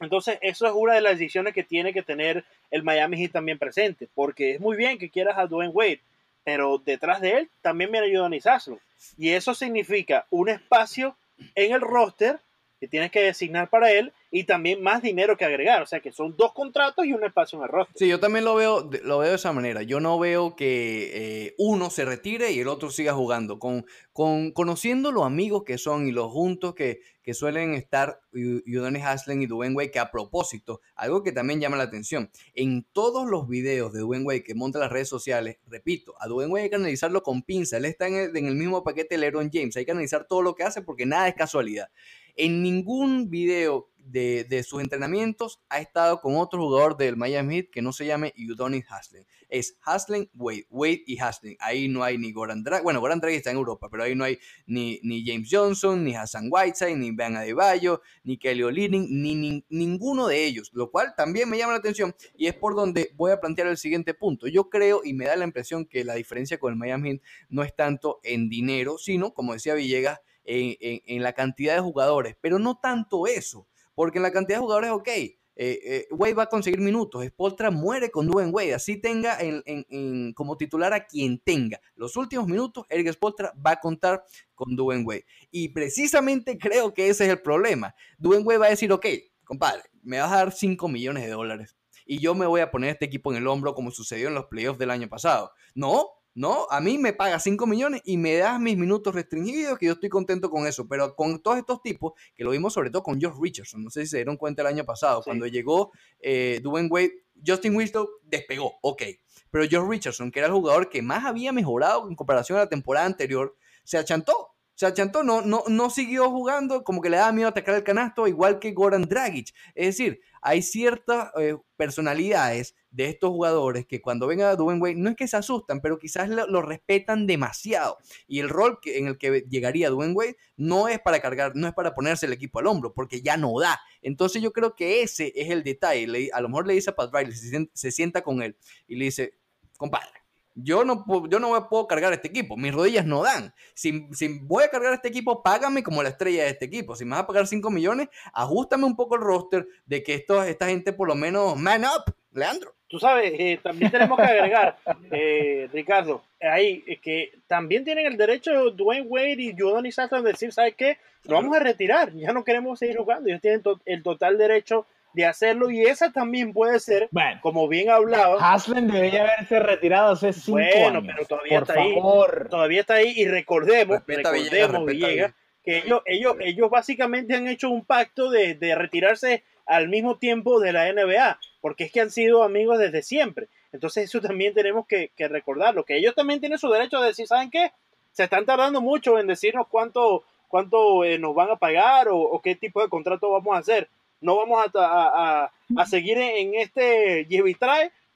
Speaker 5: Entonces, eso es una de las decisiones que tiene que tener el Miami Heat también presente, porque es muy bien que quieras a Dwayne Wade, pero detrás de él también viene Udonis Haslem. Y eso significa un espacio en el roster que tienes que designar para él y también más dinero que agregar. O sea que son dos contratos y un espacio en el roster.
Speaker 3: Sí, yo también lo veo, lo veo de esa manera. Yo no veo que eh, uno se retire y el otro siga jugando. Con, con, conociendo los amigos que son y los juntos que, que suelen estar Udonis Haslem y Dwayne Wade, que a propósito, algo que también llama la atención, en todos los videos de Dwayne Wade que monta las redes sociales, repito, a Dwayne Wade hay que analizarlo con pinza. Él está en el, en el mismo paquete de LeBron James. Hay que analizar todo lo que hace porque nada es casualidad. En ningún video de, de sus entrenamientos ha estado con otro jugador del Miami Heat que no se llame Udonis Haslem. Es Haslem, Wade, Wade y Haslem. Ahí no hay ni Goran Dragic. Bueno, Goran Dragic está en Europa, pero ahí no hay ni, ni James Johnson, ni Hassan Whiteside, ni Van Adebayo, ni Kelly Olynyk, ni, ni- ninguno de ellos. Lo cual también me llama la atención y es por donde voy a plantear el siguiente punto. Yo creo y me da la impresión que la diferencia con el Miami Heat no es tanto en dinero, sino, como decía Villegas, en, la cantidad de jugadores, pero no tanto eso, porque en la cantidad de jugadores, ok, eh, eh, Wade va a conseguir minutos, Spoltra muere con Dwayne Wade, así tenga en- en- en- como titular a quien tenga. Los últimos minutos, Eric Spoltra va a contar con Dwayne Wade. Y precisamente creo que ese es el problema. Dwayne Wade va a decir, ok, compadre, me vas a dar 5 millones de dólares y yo me voy a poner este equipo en el hombro como sucedió en los playoffs del año pasado. No, no, a mí me pagas 5 millones y me das mis minutos restringidos, que yo estoy contento con eso. Pero con todos estos tipos, que lo vimos sobre todo con Josh Richardson, no sé si se dieron cuenta el año pasado,
Speaker 5: Sí.
Speaker 3: cuando llegó eh, Dwayne Wade, Justin Winslow despegó, ok. Pero Josh Richardson, que era el jugador que más había mejorado en comparación a la temporada anterior, se achantó. Se achantó, no, no, no siguió jugando, como que le daba miedo atacar el canasto, igual que Goran Dragic. Es decir, hay ciertas eh, personalidades de estos jugadores que cuando venga a Dwayne Wade no es que se asustan, pero quizás lo, respetan demasiado. Y el rol que, en el que llegaría Dwayne Wade no es para cargar, no es para ponerse el equipo al hombro, porque ya no da. Entonces yo creo que ese es el detalle. Le- a lo mejor le dice a Pat Riley, se, se sienta con él y le dice, compadre, yo no, yo no puedo cargar este equipo, mis rodillas no dan. Si, si voy a cargar este equipo, págame como la estrella de este equipo. Si me vas a pagar 5 millones, ajustame un poco el roster de que esto, esta gente por lo menos man up, Leandro.
Speaker 5: Tú sabes, eh, también tenemos que agregar, eh, Ricardo, ahí que también tienen el derecho Dwayne Wade y Udonis Haslem de decir, ¿sabes qué? Lo vamos a retirar, ya no queremos seguir jugando. Ellos tienen el total derecho de hacerlo y esa también puede ser,
Speaker 6: Bueno,
Speaker 5: como bien hablaba,
Speaker 6: Haslem debería haberse retirado hace cinco
Speaker 5: Bueno,
Speaker 6: años.
Speaker 5: pero todavía
Speaker 6: por
Speaker 5: está ahí.
Speaker 6: favor.
Speaker 5: todavía está ahí y recordemos,
Speaker 3: Respeta a Villegas,
Speaker 5: recordemos Villegas, que ellos, ellos, ellos básicamente han hecho un pacto de, de retirarse al mismo tiempo de la NBA, porque es que han sido amigos desde siempre. Entonces eso también tenemos que, que recordarlo, que ellos también tienen su derecho de decir, ¿saben qué? Se están tardando mucho en decirnos cuánto, cuánto eh, nos van a pagar o, o qué tipo de contrato vamos a hacer. No vamos a, seguir en, este lleve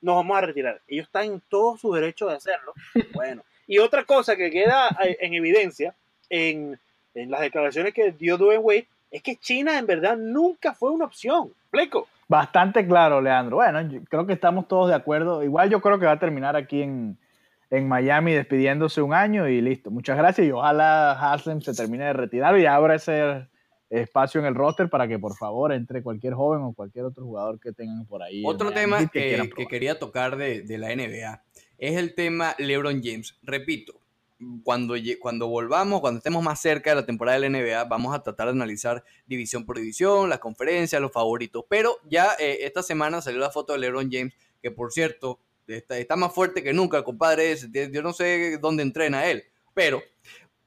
Speaker 5: nos vamos a retirar. Ellos están en todo su derecho de hacerlo. Bueno, y otra cosa que queda eh, en evidencia en, las declaraciones que dio Dwayne Wade es que China en verdad nunca fue una opción. ¿Explico?
Speaker 6: Bastante claro, Leandro. Bueno, creo que estamos todos de acuerdo. Igual yo creo que va a terminar aquí en, en Miami despidiéndose un año y listo. Muchas gracias y ojalá Haslem se termine de retirar y abra ese espacio en el roster para que por favor entre cualquier joven o cualquier otro jugador que tengan por ahí.
Speaker 3: Otro tema que, quería tocar de, de la NBA es el tema LeBron James. Repito, cuando, cuando volvamos, cuando estemos más cerca de la temporada de la NBA, vamos a tratar de analizar división por división, las conferencias, los favoritos. Pero ya eh, esta semana salió la foto de LeBron James, que por cierto, está, está más fuerte que nunca, compadre. Yo no sé dónde entrena él, pero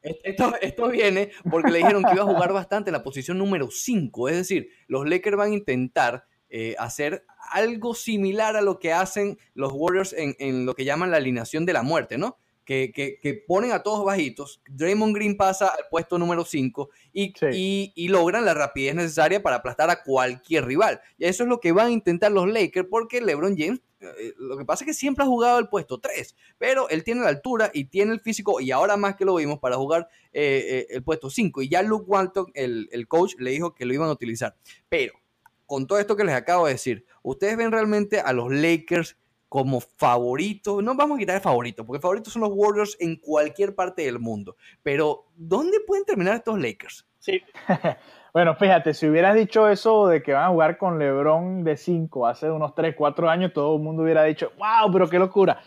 Speaker 3: esto, esto viene porque le dijeron que iba a jugar bastante en la posición número 5. Es decir, los Lakers van a intentar eh, hacer algo similar a lo que hacen los Warriors en, en lo que llaman la alineación de la muerte, ¿no? Que, que- que ponen a todos bajitos. Draymond Green pasa al puesto número 5 y,
Speaker 4: Sí.
Speaker 3: y- y logran la rapidez necesaria para aplastar a cualquier rival. Y eso es lo que van a intentar los Lakers porque LeBron James, eh, lo que pasa es que siempre ha jugado el puesto 3, pero él tiene la altura y tiene el físico y ahora más que lo vimos para jugar eh, eh, el puesto 5. Y ya Luke Walton, el, el coach, le dijo que lo iban a utilizar. Pero con todo esto que les acabo de decir, ¿ustedes ven realmente a los Lakers como favoritos? No vamos a quitar el favorito, porque favoritos son los Warriors en cualquier parte del mundo. Pero, ¿dónde pueden terminar estos Lakers?
Speaker 5: Sí,
Speaker 4: Bueno, fíjate, si hubieras dicho eso de que van a jugar con LeBron de 5 hace unos 3, 4 años, todo el mundo hubiera dicho, wow, pero qué locura.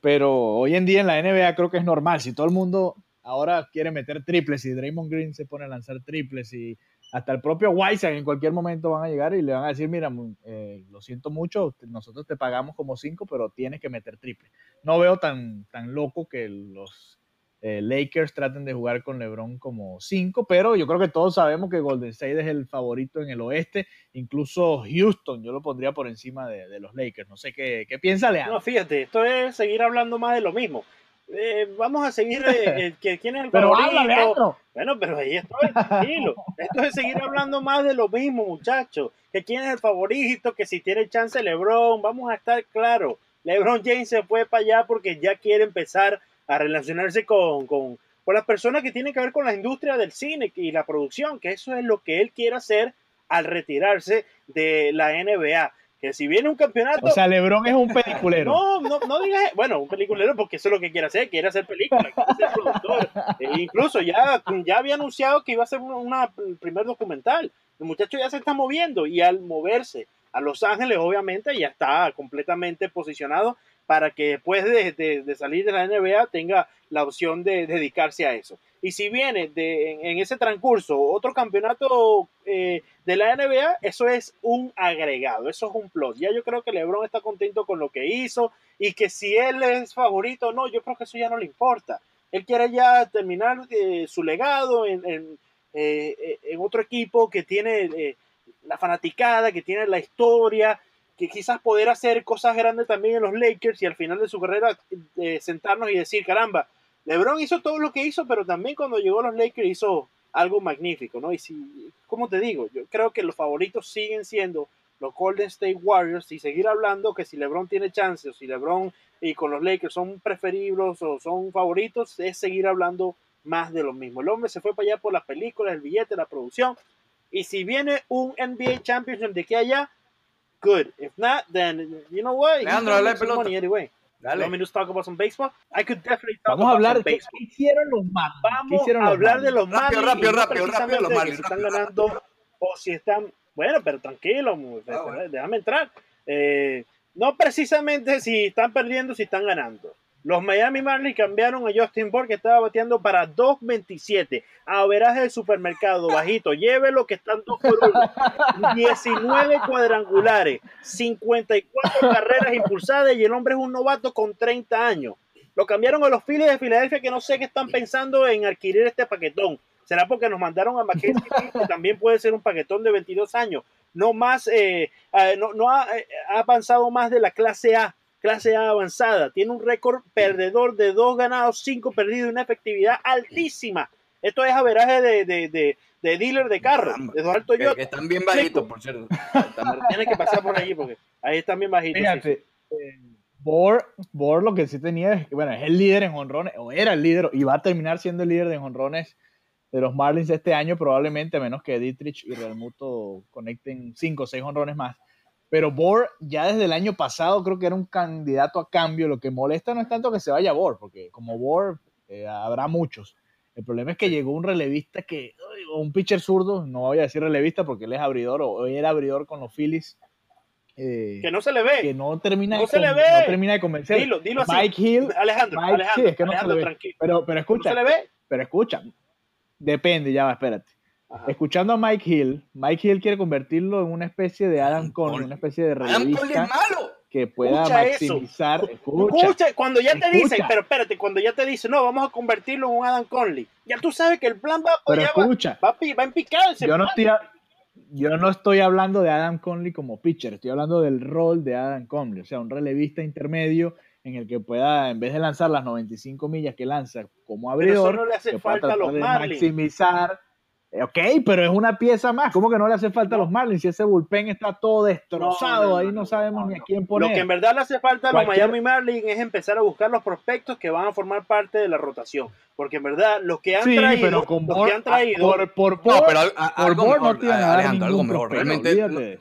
Speaker 4: Pero hoy en día en la NBA creo que es normal. Si todo el mundo ahora quiere meter triples y Draymond Green se pone a lanzar triples y hasta el propio Wiseau en cualquier momento van a llegar y le van a decir, mira, eh, lo siento mucho, nosotros te pagamos como 5, pero tienes que meter triple. No veo tan, tan loco que los eh, Lakers traten de jugar con LeBron como 5, pero yo creo que todos sabemos que Golden State es el favorito en el oeste, incluso Houston, yo lo pondría por encima de, de los Lakers. No sé qué, qué piensa Leandro.
Speaker 5: no, fíjate, esto es seguir hablando más de lo mismo. Eh, vamos a seguir eh, eh, que quién es el
Speaker 4: pero
Speaker 5: favorito. Bueno, pero ahí estoy, tranquilo. Esto es seguir hablando más de lo mismo, muchachos. Que quién es el favorito, que si tiene chance LeBron, vamos a estar claros. LeBron James se fue para allá porque ya quiere empezar a relacionarse con, con, con las personas que tienen que ver con la industria del cine y la producción, que eso es lo que él quiere hacer al retirarse de la NBA. Que si viene un campeonato,
Speaker 4: O sea, LeBron es un peliculero.
Speaker 5: no, no, no digas, bueno, un peliculero porque eso es lo que quiere hacer, quiere hacer películas, quiere ser productor. E incluso ya, ya había anunciado que iba a hacer una, una- el primer documental. El muchacho ya se está moviendo y al moverse a Los Ángeles, obviamente, ya está completamente posicionado para que después de, de- de salir de la NBA tenga la opción de dedicarse a eso. Y si viene en, ese transcurso otro campeonato eh, de la NBA, eso es un agregado, eso es un plus. Ya yo creo que LeBron está contento con lo que hizo y que si él es favorito o no, yo creo que eso ya no le importa. Él quiere ya terminar eh, su legado en, eh, en otro equipo que tiene eh, la fanaticada, que tiene la historia, que quizás poder hacer cosas grandes también en los Lakers y al final de su carrera sentarnos y decir, caramba, LeBron hizo todo lo que hizo, pero también cuando llegó a los Lakers hizo algo magnífico, ¿no? Y si, como te digo, yo creo que los favoritos siguen siendo los Golden State Warriors y seguir hablando que si LeBron tiene chances o si LeBron y con los Lakers son preferibles o son favoritos, es seguir hablando más de lo mismo. El hombre se fue para allá por las películas, el billete, la producción. Y si viene un NBA Championship de aquí allá, good. If not, then you know what?
Speaker 3: Leandro, habla de pelota.
Speaker 5: anyway.
Speaker 3: Dale.
Speaker 5: You want me to talk about some baseball? I could definitely talk
Speaker 4: Vamos a
Speaker 5: about
Speaker 4: hablar
Speaker 5: some
Speaker 4: de qué hicieron los Marlins. ¿Qué
Speaker 5: Vamos
Speaker 4: hicieron
Speaker 5: a
Speaker 4: los
Speaker 5: hablar de
Speaker 4: Marlins?
Speaker 5: los
Speaker 3: Rápido,
Speaker 5: Marlins.
Speaker 3: rápido, rápido, rápido, los
Speaker 5: precisamente de
Speaker 3: Marlins,
Speaker 5: que si están
Speaker 3: rápido,
Speaker 5: ganando o si están. Bueno, pero tranquilo,
Speaker 3: Ah, bueno.
Speaker 5: déjame entrar. Eh, no precisamente si están perdiendo, si están ganando. Los Miami Marlins cambiaron a Justin Bourne, que estaba bateando para 2.27. Averaje del supermercado, bajito. Llévelo, que están 2 por 1. 19 cuadrangulares, 54 carreras impulsadas y el hombre es un novato con 30 años. Lo cambiaron a los Phillies de Filadelfia que no sé qué están pensando en adquirir este paquetón. ¿Será porque nos mandaron a Mackenzie, que también puede ser un paquetón de 22 años? No más, eh, eh, no, no ha, eh, ha avanzado más de la clase A, clase A avanzada. Tiene un récord perdedor de dos ganados, cinco perdidos y una efectividad altísima. Esto es averaje de, de, de, de dealer de carro,
Speaker 3: Caramba.
Speaker 5: de Toyota.
Speaker 3: que están bien bajitos, por cierto.
Speaker 5: Tienes que pasar por allí porque ahí están bien bajitos. sí, sí.
Speaker 4: Fíjate, eh, Bohr, Bohr lo que sí tenía es que, bueno, es el líder en honrones, o era el líder, y va a terminar siendo el líder de honrones de los Marlins este año, probablemente, a menos que Dietrich y Realmuto conecten 5 o 6 honrones más. Pero Bohr ya desde el año pasado creo que era un candidato a cambio. Lo que molesta no es tanto que se vaya Bohr, porque como Bohr eh, habrá muchos. El problema es que llegó un relevista que, o un pitcher zurdo, no voy a decir relevista porque él es abridor o, o era abridor con los Phillies. eh,
Speaker 5: Que no se le ve.
Speaker 4: que no termina,
Speaker 5: No
Speaker 4: de,
Speaker 5: se le ve.
Speaker 4: no termina de convencer.
Speaker 5: Dilo, dilo así.
Speaker 4: Mike Hill,
Speaker 5: Alejandro,
Speaker 4: Mike-
Speaker 5: Alejandro,
Speaker 4: sí, es que no se
Speaker 5: Alejandro,
Speaker 4: le ve.
Speaker 5: tranquilo.
Speaker 4: pero, pero
Speaker 5: ¿No
Speaker 4: escucha,
Speaker 5: se le ve?
Speaker 4: pero escucha, depende, ya va, espérate.
Speaker 5: Ajá.
Speaker 4: Escuchando a Mike Hill, Mike Hill quiere convertirlo en una especie de Adam Cole, una especie de relevista que pueda
Speaker 5: Escucha eso.
Speaker 4: maximizar.
Speaker 5: Escucha,
Speaker 4: Escucha,
Speaker 5: cuando ya te dicen, pero espérate, cuando ya te dicen, no, vamos a convertirlo en un Adam Conley, ya tú sabes que el plan va,
Speaker 4: pero
Speaker 5: va,
Speaker 4: escucha.
Speaker 5: va, va en ese
Speaker 4: Yo no, estoy, yo no estoy hablando de Adam Conley como pitcher, estoy hablando del rol de Adam Conley, o sea, un relevista intermedio en el que pueda, en vez de lanzar las 95 millas que lanza como abridor,
Speaker 5: no le hace
Speaker 4: que pueda
Speaker 5: falta los
Speaker 4: de maximizar. Ok, pero es una pieza más. ¿Cómo que no le hace falta a los Marlins? Si ese bullpen está todo destrozado,
Speaker 5: No, no, no,
Speaker 4: ahí no,
Speaker 5: no,
Speaker 4: sabemos
Speaker 5: no,
Speaker 4: ni a
Speaker 5: no.
Speaker 4: quién
Speaker 5: Lo
Speaker 4: poner.
Speaker 5: que en verdad le hace falta a los
Speaker 4: Cualquier-
Speaker 5: Miami Marlins es empezar a buscar los prospectos que van a formar parte de la rotación. Porque en verdad, los que han
Speaker 4: sí,
Speaker 5: traído,
Speaker 4: pero con
Speaker 5: los que han traído,
Speaker 4: por, por,
Speaker 3: No,
Speaker 4: Bohr-
Speaker 3: pero a-
Speaker 4: por
Speaker 3: algo mejor,
Speaker 4: no a dar
Speaker 3: Alejandro, algo mejor.
Speaker 4: prospecto,
Speaker 3: Realmente,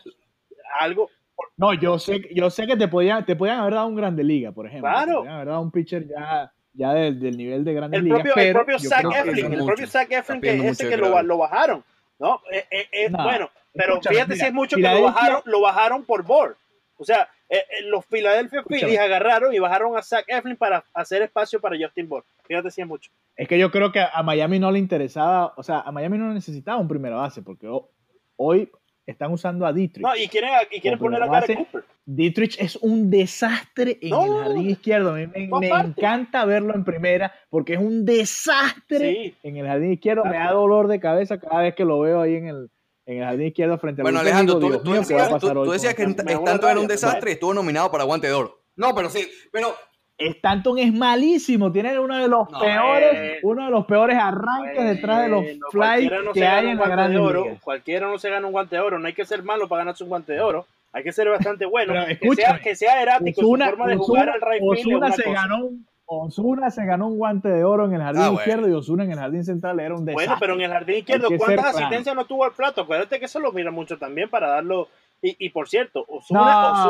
Speaker 5: algo,
Speaker 4: No, yo sé, yo sé que te podían, te podían haber dado un grande liga, por ejemplo.
Speaker 5: Claro.
Speaker 4: Te podían haber dado un pitcher ya, ya del, del nivel de grandes
Speaker 5: el
Speaker 4: ligas.
Speaker 5: propio,
Speaker 4: pero
Speaker 5: el propio Eflin, el
Speaker 3: es
Speaker 5: propio. Zach Eflin, que ese que lo, lo bajaron, ¿no? Eh, eh, eh,
Speaker 4: No,
Speaker 5: bueno, pero fíjate
Speaker 4: mira,
Speaker 5: si es mucho que lo bajaron, lo bajaron por board. O sea, eh, eh, los Philadelphia. Phillies agarraron y bajaron a Zach Eflin para hacer espacio para Justin Bohr. Fíjate si es mucho.
Speaker 4: Es que yo creo que a Miami no le interesaba, o sea, a Miami no necesitaba un primera base, porque ho- hoy están usando a Dietrich.
Speaker 5: No, y quieren, y quieren poner a Cooper.
Speaker 4: Dietrich es un desastre en
Speaker 5: No,
Speaker 4: el jardín izquierdo. A mí me, encanta verlo en primera porque es un desastre
Speaker 5: Sí.
Speaker 4: en el jardín izquierdo. Me da dolor de cabeza cada vez que lo veo ahí en el, en el jardín izquierdo frente a
Speaker 3: Bueno, Alejandro, tú, tú
Speaker 4: ¿qué va a
Speaker 3: decías, tú- tú decías que
Speaker 4: Stanton
Speaker 3: era un desastre y estuvo nominado para Guante de Oro. No, pero sí, pero
Speaker 4: Stanton es malísimo, tiene uno de los
Speaker 3: No,
Speaker 4: peores,
Speaker 5: eh.
Speaker 4: uno de los peores arranques detrás de los flies
Speaker 5: cualquiera no
Speaker 4: que hay en la gran
Speaker 5: de oro,
Speaker 4: liga.
Speaker 5: cualquiera no se gana un guante de oro, no hay que ser malo para ganarse un guante de oro, hay que ser bastante bueno,
Speaker 4: Pero
Speaker 5: que, sea, que sea erático
Speaker 4: Ozuna,
Speaker 5: su forma de jugar al right
Speaker 4: Ozuna
Speaker 5: una
Speaker 4: se
Speaker 5: cosa.
Speaker 4: ganó un Osuna se ganó un guante de oro en el jardín
Speaker 3: Ah, bueno.
Speaker 4: izquierdo y Osuna en el jardín central era un desastre.
Speaker 5: Bueno, pero en el jardín izquierdo, ¿cuántas asistencias no tuvo al plato? Acuérdate que eso lo mira mucho también para darlo. Y, y por cierto, Osuna,
Speaker 4: No,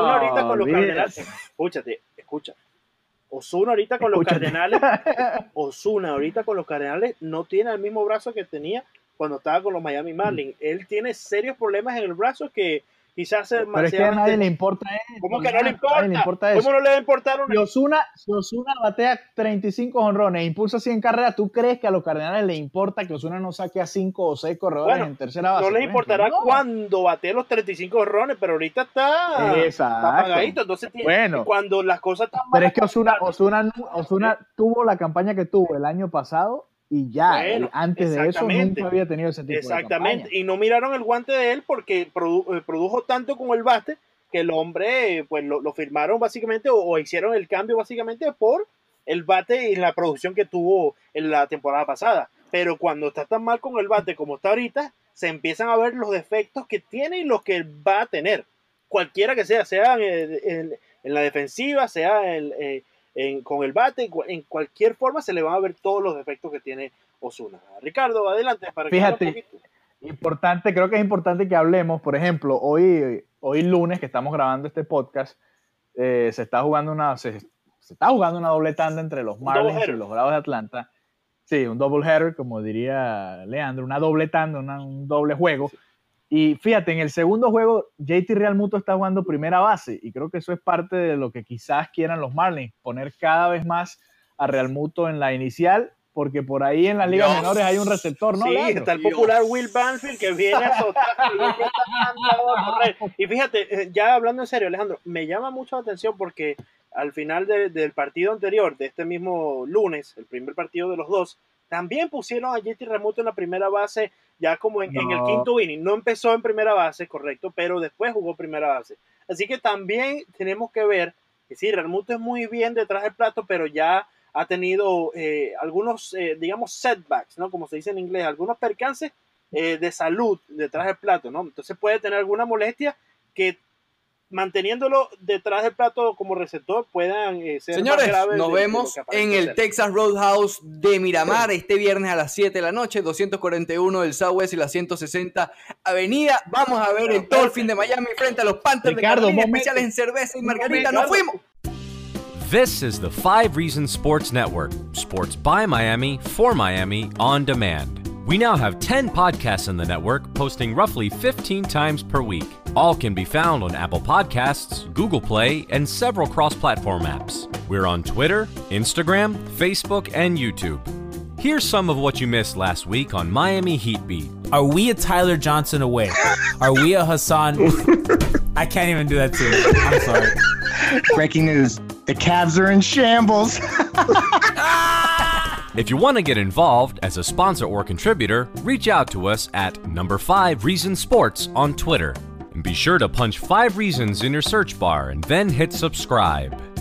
Speaker 5: ahorita con los. Cardenales. Escúchate, escucha. Osuna ahorita con los
Speaker 4: Escúchate.
Speaker 5: Cardenales. Osuna ahorita con los Cardenales no tiene el mismo brazo que tenía cuando estaba con los Miami Marlins. Él tiene serios problemas en el brazo que quizás se
Speaker 4: Pero es que a nadie le importa eso.
Speaker 5: ¿Cómo que no le importa?
Speaker 4: le importa eso.
Speaker 5: ¿Cómo no le va a importar una
Speaker 4: Si Osuna, si Osuna batea 35 honrones e impulsa 100 carreras, ¿tú crees que a los Cardenales le importa que Osuna no saque a 5 o 6 corredores
Speaker 5: Bueno,
Speaker 4: en tercera base?
Speaker 5: no les
Speaker 4: por
Speaker 5: importará?
Speaker 4: No.
Speaker 5: cuando bate los 35 horrones, pero ahorita está, está apagadito. Entonces, tiene-
Speaker 4: Bueno.
Speaker 5: cuando las cosas están
Speaker 4: Pero es que Osuna, Osuna, Osuna tuvo la campaña que tuvo el año pasado y ya,
Speaker 5: Bueno,
Speaker 4: antes de eso nunca había tenido ese tipo de
Speaker 5: Exactamente. Y no miraron el guante de él porque produ- eh, produjo tanto con el bate que el hombre, eh, pues lo, lo firmaron básicamente o, o hicieron el cambio básicamente por el bate y la producción que tuvo en la temporada pasada. Pero cuando está tan mal con el bate como está ahorita, se empiezan a ver los defectos que tiene y los que va a tener. Cualquiera que sea, sea en, en- en la defensiva, sea en- eh, en- con el bate, en cu- en cualquier forma se le van a ver todos los defectos que tiene Osuna. Ricardo, adelante para
Speaker 4: Fíjate. Importante, creo que es importante que hablemos, por ejemplo, hoy, hoy lunes que estamos grabando este podcast, eh, se está jugando una se, se está jugando una doble tanda entre los Marlins y los Bravos de Atlanta. Sí, un double header, como diría Leandro, una doble tanda, una- un doble juego. Y fíjate, en el segundo juego, JT Realmuto está jugando primera base y creo que eso es parte de lo que quizás quieran los Marlins, poner cada vez más a Realmuto en la inicial, porque por ahí en las ligas
Speaker 3: Dios.
Speaker 4: menores hay un receptor, ¿no?
Speaker 5: sí,
Speaker 4: Leandro?
Speaker 5: está el
Speaker 3: Dios.
Speaker 5: popular Will Banfield que viene a azotar y viene a correr. Y fíjate, eh, ya hablando en serio, Alejandro, me llama mucho la atención porque al final de- del partido anterior, de este mismo lunes, el primer partido de los dos, también pusieron a JT Remoto en la primera base, ya como en, en el quinto inning. No empezó en primera base, correcto, pero después jugó primera base. Así que también tenemos que ver que sí, Remoto es muy bien detrás del plato, pero ya ha tenido eh, algunos, eh, digamos, setbacks, ¿no? Como se dice en inglés, algunos percances eh, de salud detrás del plato, ¿no? Entonces puede tener alguna molestia que manteniéndolo detrás del plato como receptor puedan eh, ser más
Speaker 3: Señores,
Speaker 5: graves
Speaker 3: nos
Speaker 5: de-
Speaker 3: vemos en el
Speaker 5: ser.
Speaker 3: Texas Roadhouse de Miramar este viernes a las 7 de la noche, 241 del Southwest y la 160 Avenida. Vamos a ver el Dolphin de Miami frente a los Panthers
Speaker 4: Ricardo,
Speaker 3: de Carolina, especiales en cerveza y margarita. ¡Nos fuimos!
Speaker 9: This is the Five Reasons Sports Network. Sports by Miami, for Miami, on demand. We now have 10 podcasts in the network, posting roughly 15 times per week. All can be found on Apple Podcasts, Google Play, and several cross platform apps. We're on Twitter, Instagram, Facebook, and YouTube. Here's some of what you missed last week on Miami Heat Beat.
Speaker 10: Are we a Tyler Johnson away? Are we a Hassan? I can't even do that too. I'm sorry.
Speaker 11: Breaking news: the Cavs are in shambles. Ah!
Speaker 9: If you want to get involved as a sponsor or contributor, reach out to us at number 5 Reason Sports on Twitter. And be sure to punch 5 reasons in your search bar and then hit subscribe.